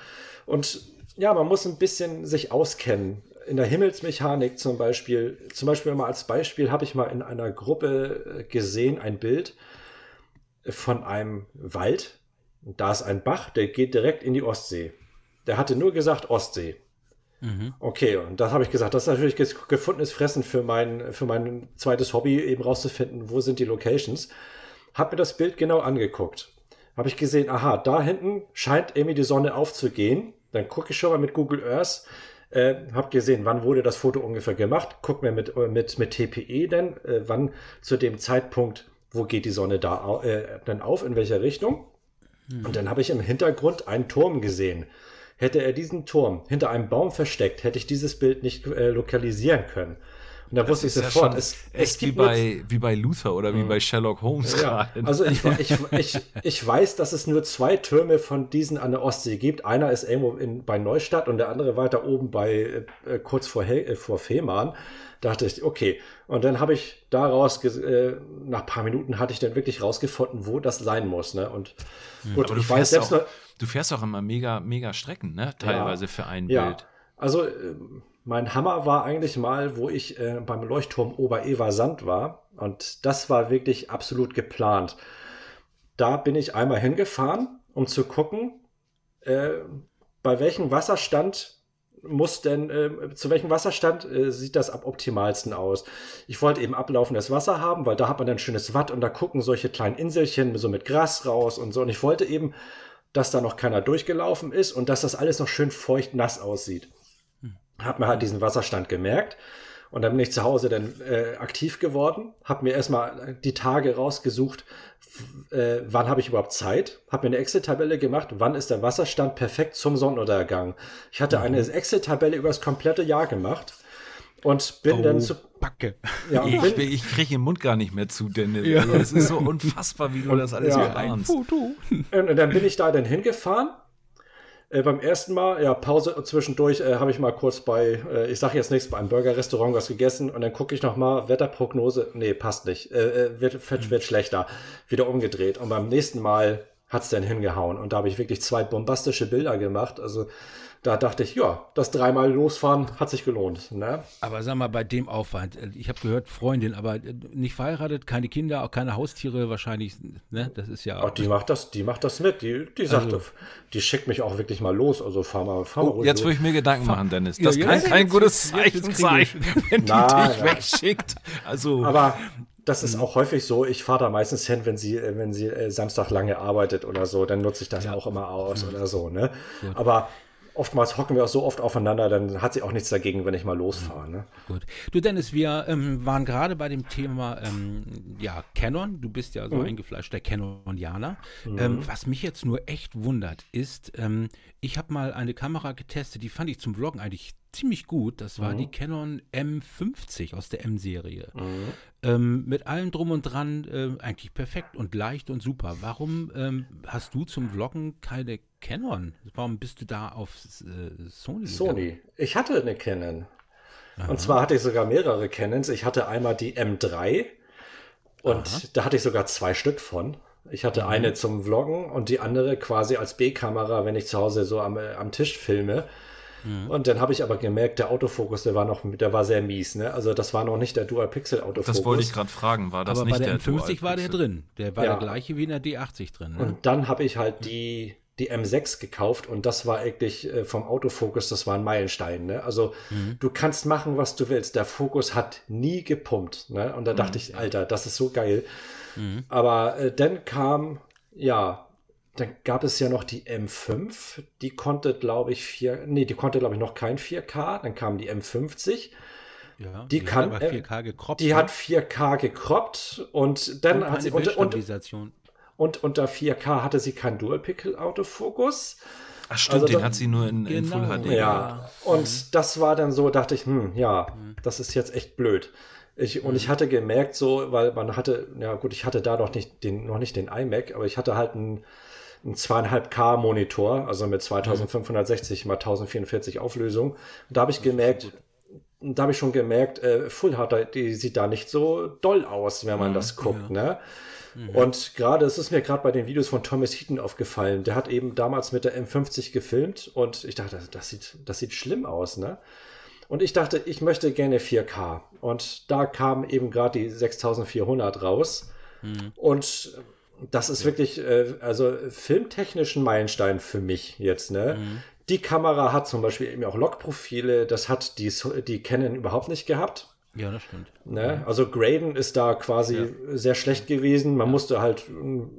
Und ja, man muss ein bisschen sich auskennen. In der Himmelsmechanik zum Beispiel, zum Beispiel mal als Beispiel habe ich mal in einer Gruppe äh, gesehen ein Bild von einem Wald. Und da ist ein Bach, der geht direkt in die Ostsee. Der hatte nur gesagt Ostsee. Mhm. Okay, und das habe ich gesagt, das ist natürlich gefundenes Fressen für mein, für mein zweites Hobby, eben rauszufinden, wo sind die Locations. Hab mir das Bild genau angeguckt habe ich gesehen, aha, da hinten scheint irgendwie die Sonne aufzugehen. Dann gucke ich schon mal mit Google Earth, äh, habe gesehen, wann wurde das Foto ungefähr gemacht. Guck mir mit, äh, mit, mit TPE denn, äh, wann zu dem Zeitpunkt, wo geht die Sonne da äh, dann auf, in welcher Richtung. Mhm. Und dann habe ich im Hintergrund einen Turm gesehen. Hätte er diesen Turm hinter einem Baum versteckt, hätte ich dieses Bild nicht äh, lokalisieren können. Und da wusste ich sofort, ja es, gibt wie bei, wie bei Luther oder wie mhm. bei Sherlock Holmes ja, gerade. Also ich, ich, ich, ich weiß, dass es nur zwei Türme von diesen an der Ostsee gibt. Einer ist irgendwo in, bei Neustadt und der andere weiter oben bei äh, kurz vor, äh, vor Fehmarn. Da dachte ich, okay. Und dann habe ich daraus, äh, nach ein paar Minuten hatte ich dann wirklich rausgefunden, wo das sein muss. Ne? Und mhm. gut, ich weiß selbst auch, Du fährst auch immer mega, mega Strecken, ne? Teilweise ja, für ein Bild. Also äh, mein Hammer war eigentlich mal, wo ich äh, beim Leuchtturm Ober-Eversand war. Und das war wirklich absolut geplant. Da bin ich einmal hingefahren, um zu gucken, äh, bei welchem Wasserstand muss denn, äh, zu welchem Wasserstand äh, sieht das am optimalsten aus? Ich wollte eben ablaufendes Wasser haben, weil da hat man dann schönes Watt und da gucken solche kleinen Inselchen so mit Gras raus und so. Und ich wollte eben, dass da noch keiner durchgelaufen ist und dass das alles noch schön feucht nass aussieht. Hm. Hab mir halt diesen Wasserstand gemerkt und dann bin ich zu Hause dann äh, aktiv geworden, habe mir erstmal die Tage rausgesucht, äh, wann habe ich überhaupt Zeit, habe mir eine Excel-Tabelle gemacht, wann ist der Wasserstand perfekt zum Sonnenuntergang. Ich hatte mhm. eine Excel-Tabelle über das komplette Jahr gemacht und bin oh, dann zu Backe. Ja, ich, ich kriege den Mund gar nicht mehr zu, Dennis. Ja. Es ist so unfassbar, wie du das alles ja, planst. Und dann bin ich da dann hingefahren äh, beim ersten Mal, ja, Pause zwischendurch, äh, habe ich mal kurz bei, äh, ich sage jetzt nichts, beim Burger-Restaurant was gegessen und dann gucke ich nochmal, Wetterprognose, nee, passt nicht, äh, äh wird, wird, wird schlechter, wieder umgedreht. Und beim nächsten Mal hat es dann hingehauen und da habe ich wirklich zwei bombastische Bilder gemacht. Also da dachte ich, ja, das dreimal losfahren hat sich gelohnt. Ne? Aber sag mal, bei dem Aufwand, äh, ich habe gehört, Freundin, aber äh, nicht verheiratet, keine Kinder, auch keine Haustiere wahrscheinlich, ne? Das ist ja. Ach, die macht das, die macht das mit. Die, die sagt, also, die schickt mich auch wirklich mal los. Also fahr mal, fahr oh, mal Jetzt würde ich mir Gedanken machen, Dennis. Das ja, kann ja, kein jetzt, gutes Zeichen sein, wenn die na, dich na. wegschickt. Also. Aber das ist auch häufig so. Ich fahre da meistens hin, wenn sie, äh, wenn sie Samstag lange arbeitet oder so, dann nutze ich das ja. auch immer aus oder so. Ne? Aber oftmals hocken wir auch so oft aufeinander, dann hat sie auch nichts dagegen, wenn ich mal losfahre. Ne? Gut. Du Dennis, wir ähm, waren gerade bei dem Thema ähm, ja, Canon. Du bist ja so mhm. eingefleischter Canonianer. Mhm. Ähm, was mich jetzt nur echt wundert, ist, ähm, ich habe mal eine Kamera getestet, die fand ich zum Vloggen eigentlich ziemlich gut. Das war mhm. die Canon M50 aus der M-Serie. Mhm. Ähm, mit allem drum und dran äh, eigentlich perfekt und leicht und super. Warum ähm, hast du zum Vloggen keine Canon? Warum bist du da auf äh, Sony? Sony. Ich hatte eine Canon. Aha. Und zwar hatte ich sogar mehrere Canons. Ich hatte einmal die M3 und Aha. da hatte ich sogar zwei Stück von. Ich hatte mhm. eine zum Vloggen und die andere quasi als B-Kamera, wenn ich zu Hause so am, äh, am Tisch filme. Mhm. Und dann habe ich aber gemerkt, der Autofokus, der war noch, der war sehr mies. Ne? Also das war noch nicht der Dual-Pixel-Autofokus. Das wollte ich gerade fragen, war das aber nicht bei der, der M50 war der drin. Der war ja. der gleiche wie in der D80 drin. Ne? Und dann habe ich halt die die M6 gekauft und das war eigentlich äh, vom Autofokus, das war ein Meilenstein. Ne? Also mhm. du kannst machen, was du willst. Der Fokus hat nie gepumpt. Ne? Und da dachte mhm. ich, Alter, das ist so geil. Mhm. Aber äh, dann kam, ja, dann gab es ja noch die M5, die konnte, glaube ich, 4, nee, die konnte, glaube ich, noch kein 4K. Dann kam die M50. Ja, die, die kann, hat 4K gekroppt. Die ne? hat 4K gekroppt und dann und hat sie und, und, und unter 4K hatte sie keinen Dual-Pixel-Autofokus. Ach stimmt, also, den hat sie nur in, genau, in Full HD. Ja, ja. und mhm. das war dann so, dachte ich, hm, ja, mhm. das ist jetzt echt blöd. Ich, und ich mhm. hatte gemerkt, so, weil man hatte, ja gut, ich hatte da noch nicht den, noch nicht den iMac, aber ich hatte halt einen, einen 2,5K Monitor, also mit 2560 mal 1044 Auflösung. Und da habe ich gemerkt, da habe ich schon gemerkt, äh, Full HD, die sieht da nicht so doll aus, wenn man mhm, das guckt, ja. ne? Mhm. Und gerade, es ist mir gerade bei den Videos von Thomas Heaton aufgefallen. Der hat eben damals mit der M50 gefilmt und ich dachte, das sieht, das sieht schlimm aus, ne? Und ich dachte, ich möchte gerne 4K. Und da kam eben gerade die 6400 raus. Mhm. Und das ist ja. wirklich, äh, also filmtechnischen Meilenstein für mich jetzt, ne? Mhm. Die Kamera hat zum Beispiel eben auch Logprofile, das hat die, die Canon überhaupt nicht gehabt. Ja, das stimmt. Ne? Also Graden ist da quasi ja. sehr schlecht gewesen. Man ja. musste halt hm,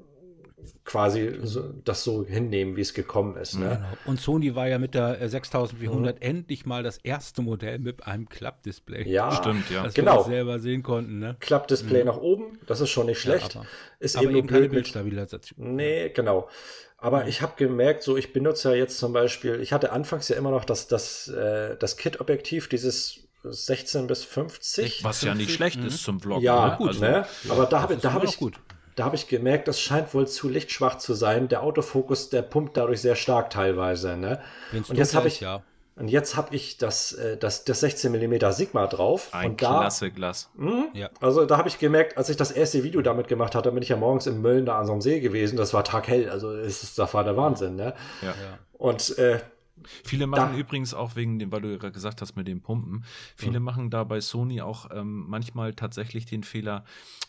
quasi so, das so hinnehmen, wie es gekommen ist. Ne? Genau. Und Sony war ja mit der 6400 mhm. endlich mal das erste Modell mit einem Klappdisplay. Ja, stimmt, ja. Das genau. wir selber sehen konnten. Ne? Klappdisplay mhm. nach oben, das ist schon nicht schlecht. Ja, aber, ist aber eben, eben keine Bildstabilisation. Nee, genau. Aber mhm. ich habe gemerkt, so ich benutze ja jetzt zum Beispiel, ich hatte anfangs ja immer noch das, das, äh, das Kit-Objektiv, dieses 16 bis 50. Was ja nicht schlecht mhm. ist zum Vloggen. Ja, ne? gut, also, ne? aber da habe hab ich, gut. Da habe ich gemerkt, das scheint wohl zu lichtschwach zu sein. Der Autofokus, der pumpt dadurch sehr stark teilweise. Ne? Und jetzt habe ich, ja. Und jetzt habe ich das, äh, das, das 16 mm Sigma drauf. Ein und da, klasse Glas. Mh, ja. Also da habe ich gemerkt, als ich das erste Video damit gemacht hatte, bin ich ja morgens in Mölln da an so einem See gewesen. Das war taghell. Also es ist, das war der Wahnsinn. Ne? Ja. Und äh, Viele machen da. übrigens auch wegen dem, weil du gerade gesagt hast mit den Pumpen, viele mhm. machen da bei Sony auch ähm, manchmal tatsächlich den Fehler,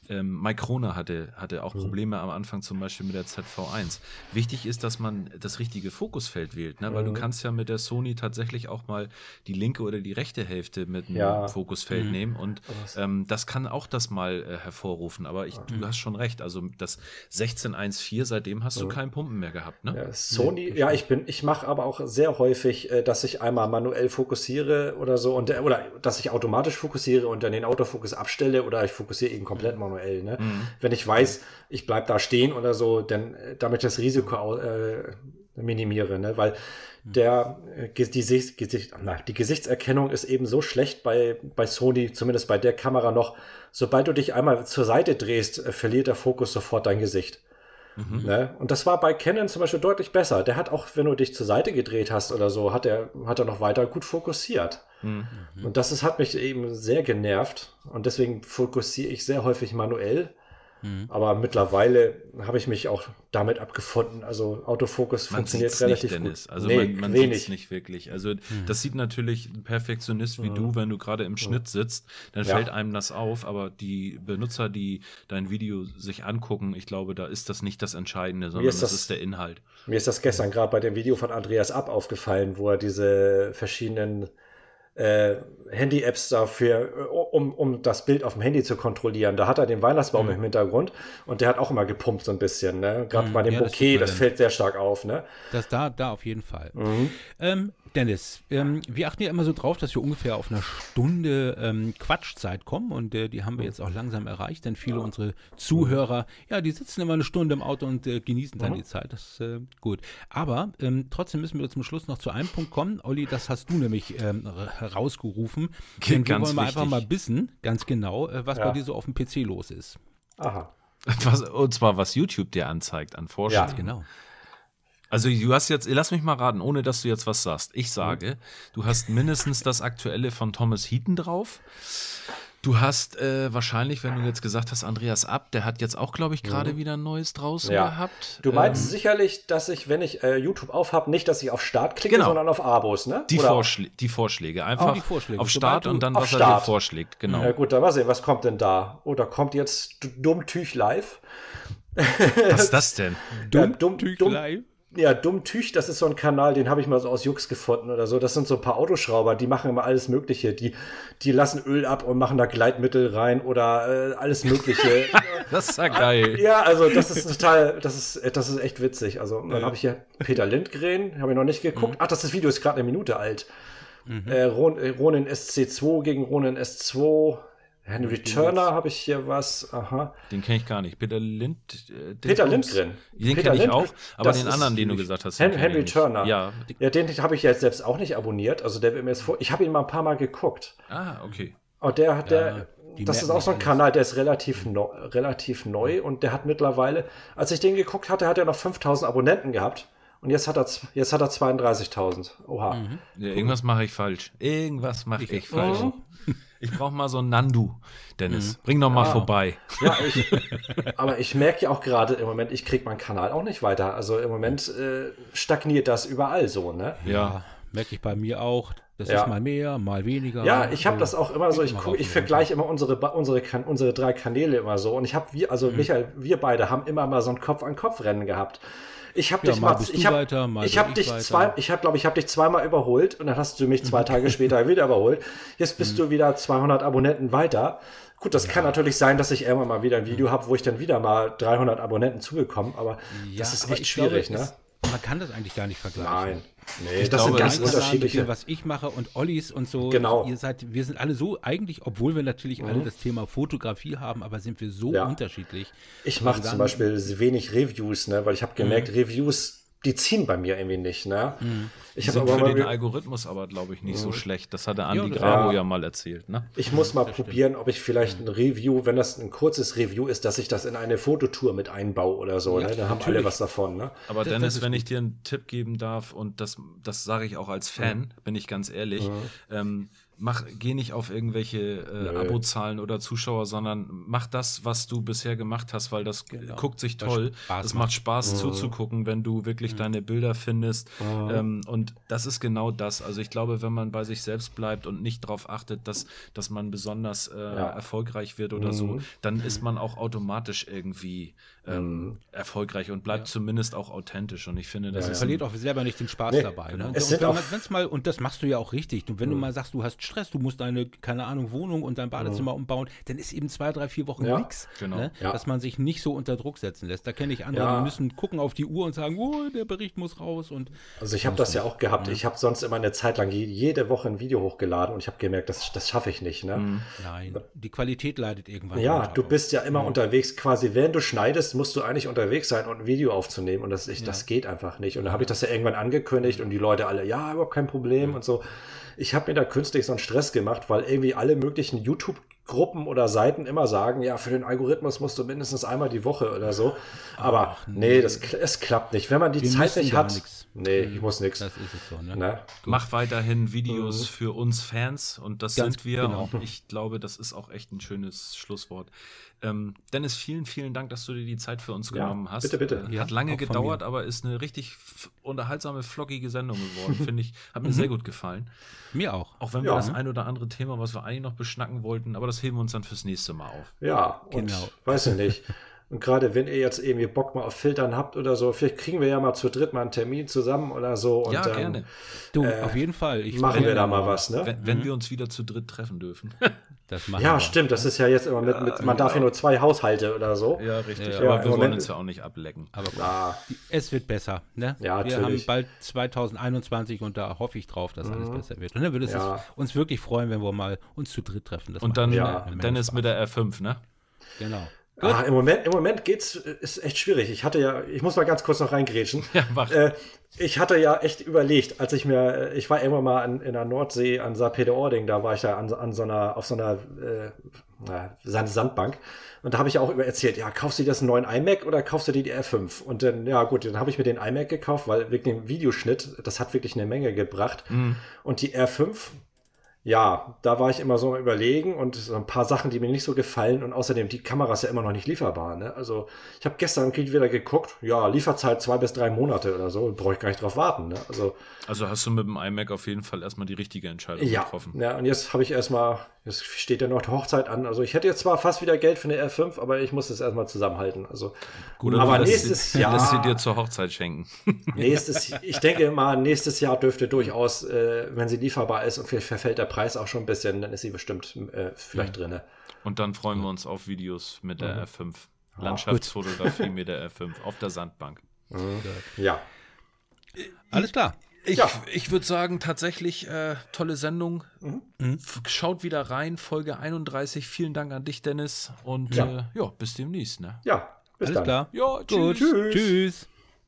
ähm, Mike Kroner hatte, hatte auch mhm. Probleme am Anfang zum Beispiel mit der ZV1. Wichtig ist, dass man das richtige Fokusfeld wählt, ne? weil mhm. du kannst ja mit der Sony tatsächlich auch mal die linke oder die rechte Hälfte mit einem ja. Fokusfeld mhm. nehmen und ähm, das kann auch das mal äh, hervorrufen. Aber ich, du hast schon recht, also das 16.1.4, seitdem hast du keinen Pumpen mehr gehabt. Ne? Ja, Sony, ja, ich bin, ich mache aber auch sehr häufig, äh, dass ich einmal manuell fokussiere oder so und oder dass ich automatisch fokussiere und dann den Autofokus abstelle oder ich fokussiere eben komplett manuell manuell. Ne? Mhm. Wenn ich weiß, ich bleibe da stehen oder so, dann äh, damit das Risiko äh, minimiere, ne? weil mhm. der äh, die, Gesicht, na, die Gesichtserkennung ist eben so schlecht bei, bei Sony, zumindest bei der Kamera noch. Sobald du dich einmal zur Seite drehst, äh, verliert der Fokus sofort dein Gesicht. Mhm. Ne? Und das war bei Canon zum Beispiel deutlich besser. Der hat auch, wenn du dich zur Seite gedreht hast oder so, hat er, hat er noch weiter gut fokussiert. Mhm. Und das ist, hat mich eben sehr genervt. Und deswegen fokussiere ich sehr häufig manuell. Mhm. Aber mittlerweile habe ich mich auch damit abgefunden. Also Autofokus man funktioniert relativ nicht, Dennis. gut. Also nee, man, man sieht es nicht wirklich. Also mhm. das sieht natürlich ein Perfektionist wie mhm. du, wenn du gerade im Schnitt sitzt, dann ja. fällt einem das auf. Aber die Benutzer, die dein Video sich angucken, ich glaube, da ist das nicht das Entscheidende, sondern ist das, das, ist der Inhalt. Mir ist das gestern gerade bei dem Video von Andreas Ab aufgefallen, wo er diese verschiedenen äh, Handy-Apps dafür, äh, um, um das Bild auf dem Handy zu kontrollieren. Da hat er den Weihnachtsbaum mhm. im Hintergrund und der hat auch immer gepumpt so ein bisschen. Ne? Gerade mhm, bei dem ja, Bouquet, das, das fällt sehr stark auf. Ne? Das da, da auf jeden Fall. Mhm. Ähm, Dennis, ähm, wir achten ja immer so drauf, dass wir ungefähr auf eine Stunde ähm, Quatschzeit kommen und äh, die haben wir jetzt auch langsam erreicht, denn viele ja. unserer Zuhörer, ja, die sitzen immer eine Stunde im Auto und äh, genießen dann mhm. die Zeit. Das ist äh, gut. Aber ähm, trotzdem müssen wir zum Schluss noch zu einem Punkt kommen. Olli, das hast du nämlich ähm, herausgerufen. Denn wir wollen mal einfach mal wissen, ganz genau, äh, was ja. bei dir so auf dem PC los ist. Aha. Was, und zwar, was YouTube dir anzeigt an Vorschlägen. Ja, genau. Also du hast jetzt, lass mich mal raten, ohne dass du jetzt was sagst. Ich sage, du hast mindestens das aktuelle von Thomas Heaton drauf. Du hast äh, wahrscheinlich, wenn du jetzt gesagt hast, Andreas Ab, der hat jetzt auch, glaube ich, gerade mhm. wieder ein neues draußen ja. gehabt. Du meinst ähm, sicherlich, dass ich, wenn ich äh, YouTube aufhab, nicht, dass ich auf Start klicke, genau. sondern auf Abos, ne? Die, Vorschlä die Vorschläge. Einfach oh, die Vorschläge. auf Start und dann, was Start. er dir vorschlägt. Genau. Ja gut, dann mal sehen, was kommt denn da? Oh, da kommt jetzt Dummtüch live. Was ist das denn? Dummtüch live? Ja, Dummtüch, das ist so ein Kanal, den habe ich mal so aus Jux gefunden oder so. Das sind so ein paar Autoschrauber, die machen immer alles Mögliche. Die, die lassen Öl ab und machen da Gleitmittel rein oder äh, alles Mögliche. das ist ja geil. Ja, also das ist total, das ist, das ist echt witzig. Also dann habe ich hier Peter Lindgren, habe ich noch nicht geguckt. Mhm. Ach, das, das Video ist gerade eine Minute alt. Mhm. Äh, Ronin SC2 gegen Ronin S2. Henry Turner habe ich hier was. Aha. Den kenne ich gar nicht. Peter Lind. Äh, Peter Lindgren. Den kenne ich auch, aber den anderen, den du gesagt hast. Hen Henry Turner. Ja. ja, den habe ich jetzt selbst auch nicht abonniert. Also der wird mir jetzt vor. Ich habe ihn mal ein paar Mal geguckt. Ah, okay. Und der hat der. das ist auch so ein Kanal, der ist relativ, no, relativ neu und der hat mittlerweile, als ich den geguckt hatte, hat er noch 5000 Abonnenten gehabt. Und jetzt hat er, jetzt hat er 32.000. Oha. Mhm. Ja, irgendwas mache ich falsch. Irgendwas mache ich, ich, falsch. Oh. Ich brauche mal so ein Nandu, Dennis. Mhm. Bring doch mal ja. vorbei. Ja, ich, aber ich merke ja auch gerade im Moment, ich kriege meinen Kanal auch nicht weiter. Also im Moment äh, stagniert das überall so, ne? Ja, merke ich bei mir auch. Das ja. ist mal mehr, mal weniger. Ja, ich habe das auch immer so. Ich, guck, ich vergleiche immer unsere, unsere, unsere drei Kanäle immer so. Und ich habe, wir, also mhm. Michael, wir beide haben immer mal so ein Kopf-an-Kopf-Rennen gehabt. Ich habe ja, dich mal, ich habe hab dich weiter. zwei, ich habe glaube ich habe dich zweimal überholt und dann hast du mich zwei Tage später wieder überholt. Jetzt bist mhm. du wieder 200 Abonnenten weiter. Gut, das ja. kann natürlich sein, dass ich irgendwann mal wieder ein Video habe, wo ich dann wieder mal 300 Abonnenten zubekomme, aber ja, das ist echt schwierig, glaube, ne? Es, man kann das eigentlich gar nicht vergleichen. Nein. Nee, ich das glaube, sind ganz unterschiedliche. Dem, was ich mache und Ollis und so. Genau. Ihr seid, wir sind alle so eigentlich, obwohl wir natürlich mhm. alle das Thema Fotografie haben, aber sind wir so ja. unterschiedlich. Ich mache zum Beispiel wenig Reviews, ne, weil ich habe gemerkt, mhm. Reviews die ziehen bei mir irgendwie nicht. Ne? Mhm. Ich habe aber für den Algorithmus aber, glaube ich, nicht mhm. so schlecht. Das hatte Andi ja, Grabo ja. ja mal erzählt. Ne? Ich muss mal probieren, stimmt. ob ich vielleicht ein Review, wenn das ein kurzes Review ist, dass ich das in eine Fototour mit einbaue oder so. Ja, ne? Da haben alle was davon. Ne? Aber das, Dennis, das wenn ich dir einen Tipp geben darf, und das, das sage ich auch als Fan, mhm. bin ich ganz ehrlich, mhm. ähm, mach, geh nicht auf irgendwelche äh, Abozahlen oder Zuschauer, sondern mach das, was du bisher gemacht hast, weil das genau. guckt sich toll. Das, das macht Spaß mhm. zuzugucken, wenn du wirklich mhm. deine Bilder findest. Mhm. Ähm, und das ist genau das. Also ich glaube, wenn man bei sich selbst bleibt und nicht darauf achtet, dass, dass man besonders äh, ja. erfolgreich wird oder so, mhm. dann ist man auch automatisch irgendwie ähm, mhm. erfolgreich und bleibt ja. zumindest auch authentisch. Und ich finde, das ja, ist. verliert auch selber nicht den Spaß nee, dabei. Ne? Und, und, wenn mal, und das machst du ja auch richtig. Und wenn du mhm. mal sagst, du hast Stress, du musst deine, keine Ahnung, Wohnung und dein Badezimmer mhm. umbauen, dann ist eben zwei, drei, vier Wochen ja, nichts. Genau. Ne? Ja. Dass man sich nicht so unter Druck setzen lässt. Da kenne ich andere, ja. die müssen gucken auf die Uhr und sagen, oh, der Bericht muss raus. Und also ich habe das ja auch gehabt. Ich habe sonst immer eine Zeit lang jede Woche ein Video hochgeladen und ich habe gemerkt, das, das schaffe ich nicht. Ne? Mhm. Nein, die Qualität leidet irgendwann. Ja, du bist ja immer unterwegs. Quasi, während du schneidest, musst du eigentlich unterwegs sein und ein Video aufzunehmen. Und das, ich, das geht einfach nicht. Und da habe ich das ja irgendwann angekündigt und die Leute alle, ja, überhaupt kein Problem und so ich habe mir da künstlich so einen Stress gemacht, weil irgendwie alle möglichen YouTube-Gruppen oder Seiten immer sagen, ja, für den Algorithmus musst du mindestens einmal die Woche oder so. Aber Ach, nee, nee, das es klappt nicht. Wenn man die Wir Zeit nicht hat, nix. nee, ich muss nichts. Das ist es so, ne? ne? Mach weiterhin Videos mhm. für uns Fans und das Ganz sind wir. Genau. Und ich glaube, das ist auch echt ein schönes Schlusswort. Ähm, Dennis, vielen, vielen Dank, dass du dir die Zeit für uns ja, genommen hast. Bitte, bitte. Äh, hat lange gedauert, aber ist eine richtig unterhaltsame, flockige Sendung geworden, finde ich. Hat mir mhm. sehr gut gefallen. Mir auch. Auch wenn ja. wir das ein oder andere Thema, was wir eigentlich noch beschnacken wollten, aber das heben wir uns dann fürs nächste Mal auf. Ja, genau. Weiß ich nicht. Und gerade wenn ihr jetzt irgendwie Bock mal auf Filtern habt oder so, vielleicht kriegen wir ja mal zu dritt mal einen Termin zusammen oder so. Und, ja, gerne. Ähm, du, äh, auf jeden Fall. Ich machen wir da mal was, ne? Wenn, wenn mhm. wir uns wieder zu dritt treffen dürfen. ja, wir. stimmt. Das ist ja jetzt immer mit, mit man darf ja nur zwei Haushalte oder so. Ja, richtig. Ja, aber wir wollen uns ja auch nicht ablecken. Aber ah. es wird besser, ne? Ja, wir natürlich. haben bald 2021 und da hoffe ich drauf, dass mhm. alles besser wird. Und dann würde es ja. uns wirklich freuen, wenn wir mal uns zu dritt treffen. Das und dann ja. Dennis mit der R5, ne? Genau. Ah, Im Moment, im Moment geht's, ist echt schwierig. Ich hatte ja, ich muss mal ganz kurz noch reingrätschen. Ja, mach. Äh, ich hatte ja echt überlegt, als ich mir, ich war irgendwann mal an, in der Nordsee an Saar-Peter-Ording, da war ich da an, an so einer, auf so einer äh, Sandbank. Und da habe ich auch über erzählt, ja, kaufst du dir das einen neuen iMac oder kaufst du dir die R5? Und dann, ja gut, dann habe ich mir den iMac gekauft, weil wegen dem Videoschnitt, das hat wirklich eine Menge gebracht. Mhm. Und die R5, ja, da war ich immer so am Überlegen und so ein paar Sachen, die mir nicht so gefallen und außerdem die Kamera ist ja immer noch nicht lieferbar. Ne? Also ich habe gestern wieder geguckt, ja, Lieferzeit zwei bis drei Monate oder so, brauche ich gar nicht drauf warten. Ne? Also, also hast du mit dem iMac auf jeden Fall erstmal die richtige Entscheidung ja, getroffen. Ja, und jetzt habe ich erstmal, jetzt steht ja noch die Hochzeit an. Also ich hätte jetzt zwar fast wieder Geld für eine R5, aber ich muss das erstmal zusammenhalten. Also, Gut, aber nächstes Jahr. Lässt sie dir zur Hochzeit schenken. Nächstes, ich denke mal, nächstes Jahr dürfte durchaus, äh, wenn sie lieferbar ist und vielleicht verfällt der Preis auch schon ein bisschen, dann ist sie bestimmt äh, vielleicht mhm. drin. Und dann freuen wir uns auf Videos mit der mhm. R5. Landschaftsfotografie mit der R5 auf der Sandbank. Mhm. Ja. Alles klar. Ich, ja. ich würde sagen, tatsächlich äh, tolle Sendung. Mhm. mhm. Schaut wieder rein, Folge 31. Vielen Dank an dich, Dennis. Und ja, äh, ja bis demnächst. Ne? Ja, bis Alles dann. klar. Ja, tschüss. Gut. Tschüss. tschüss.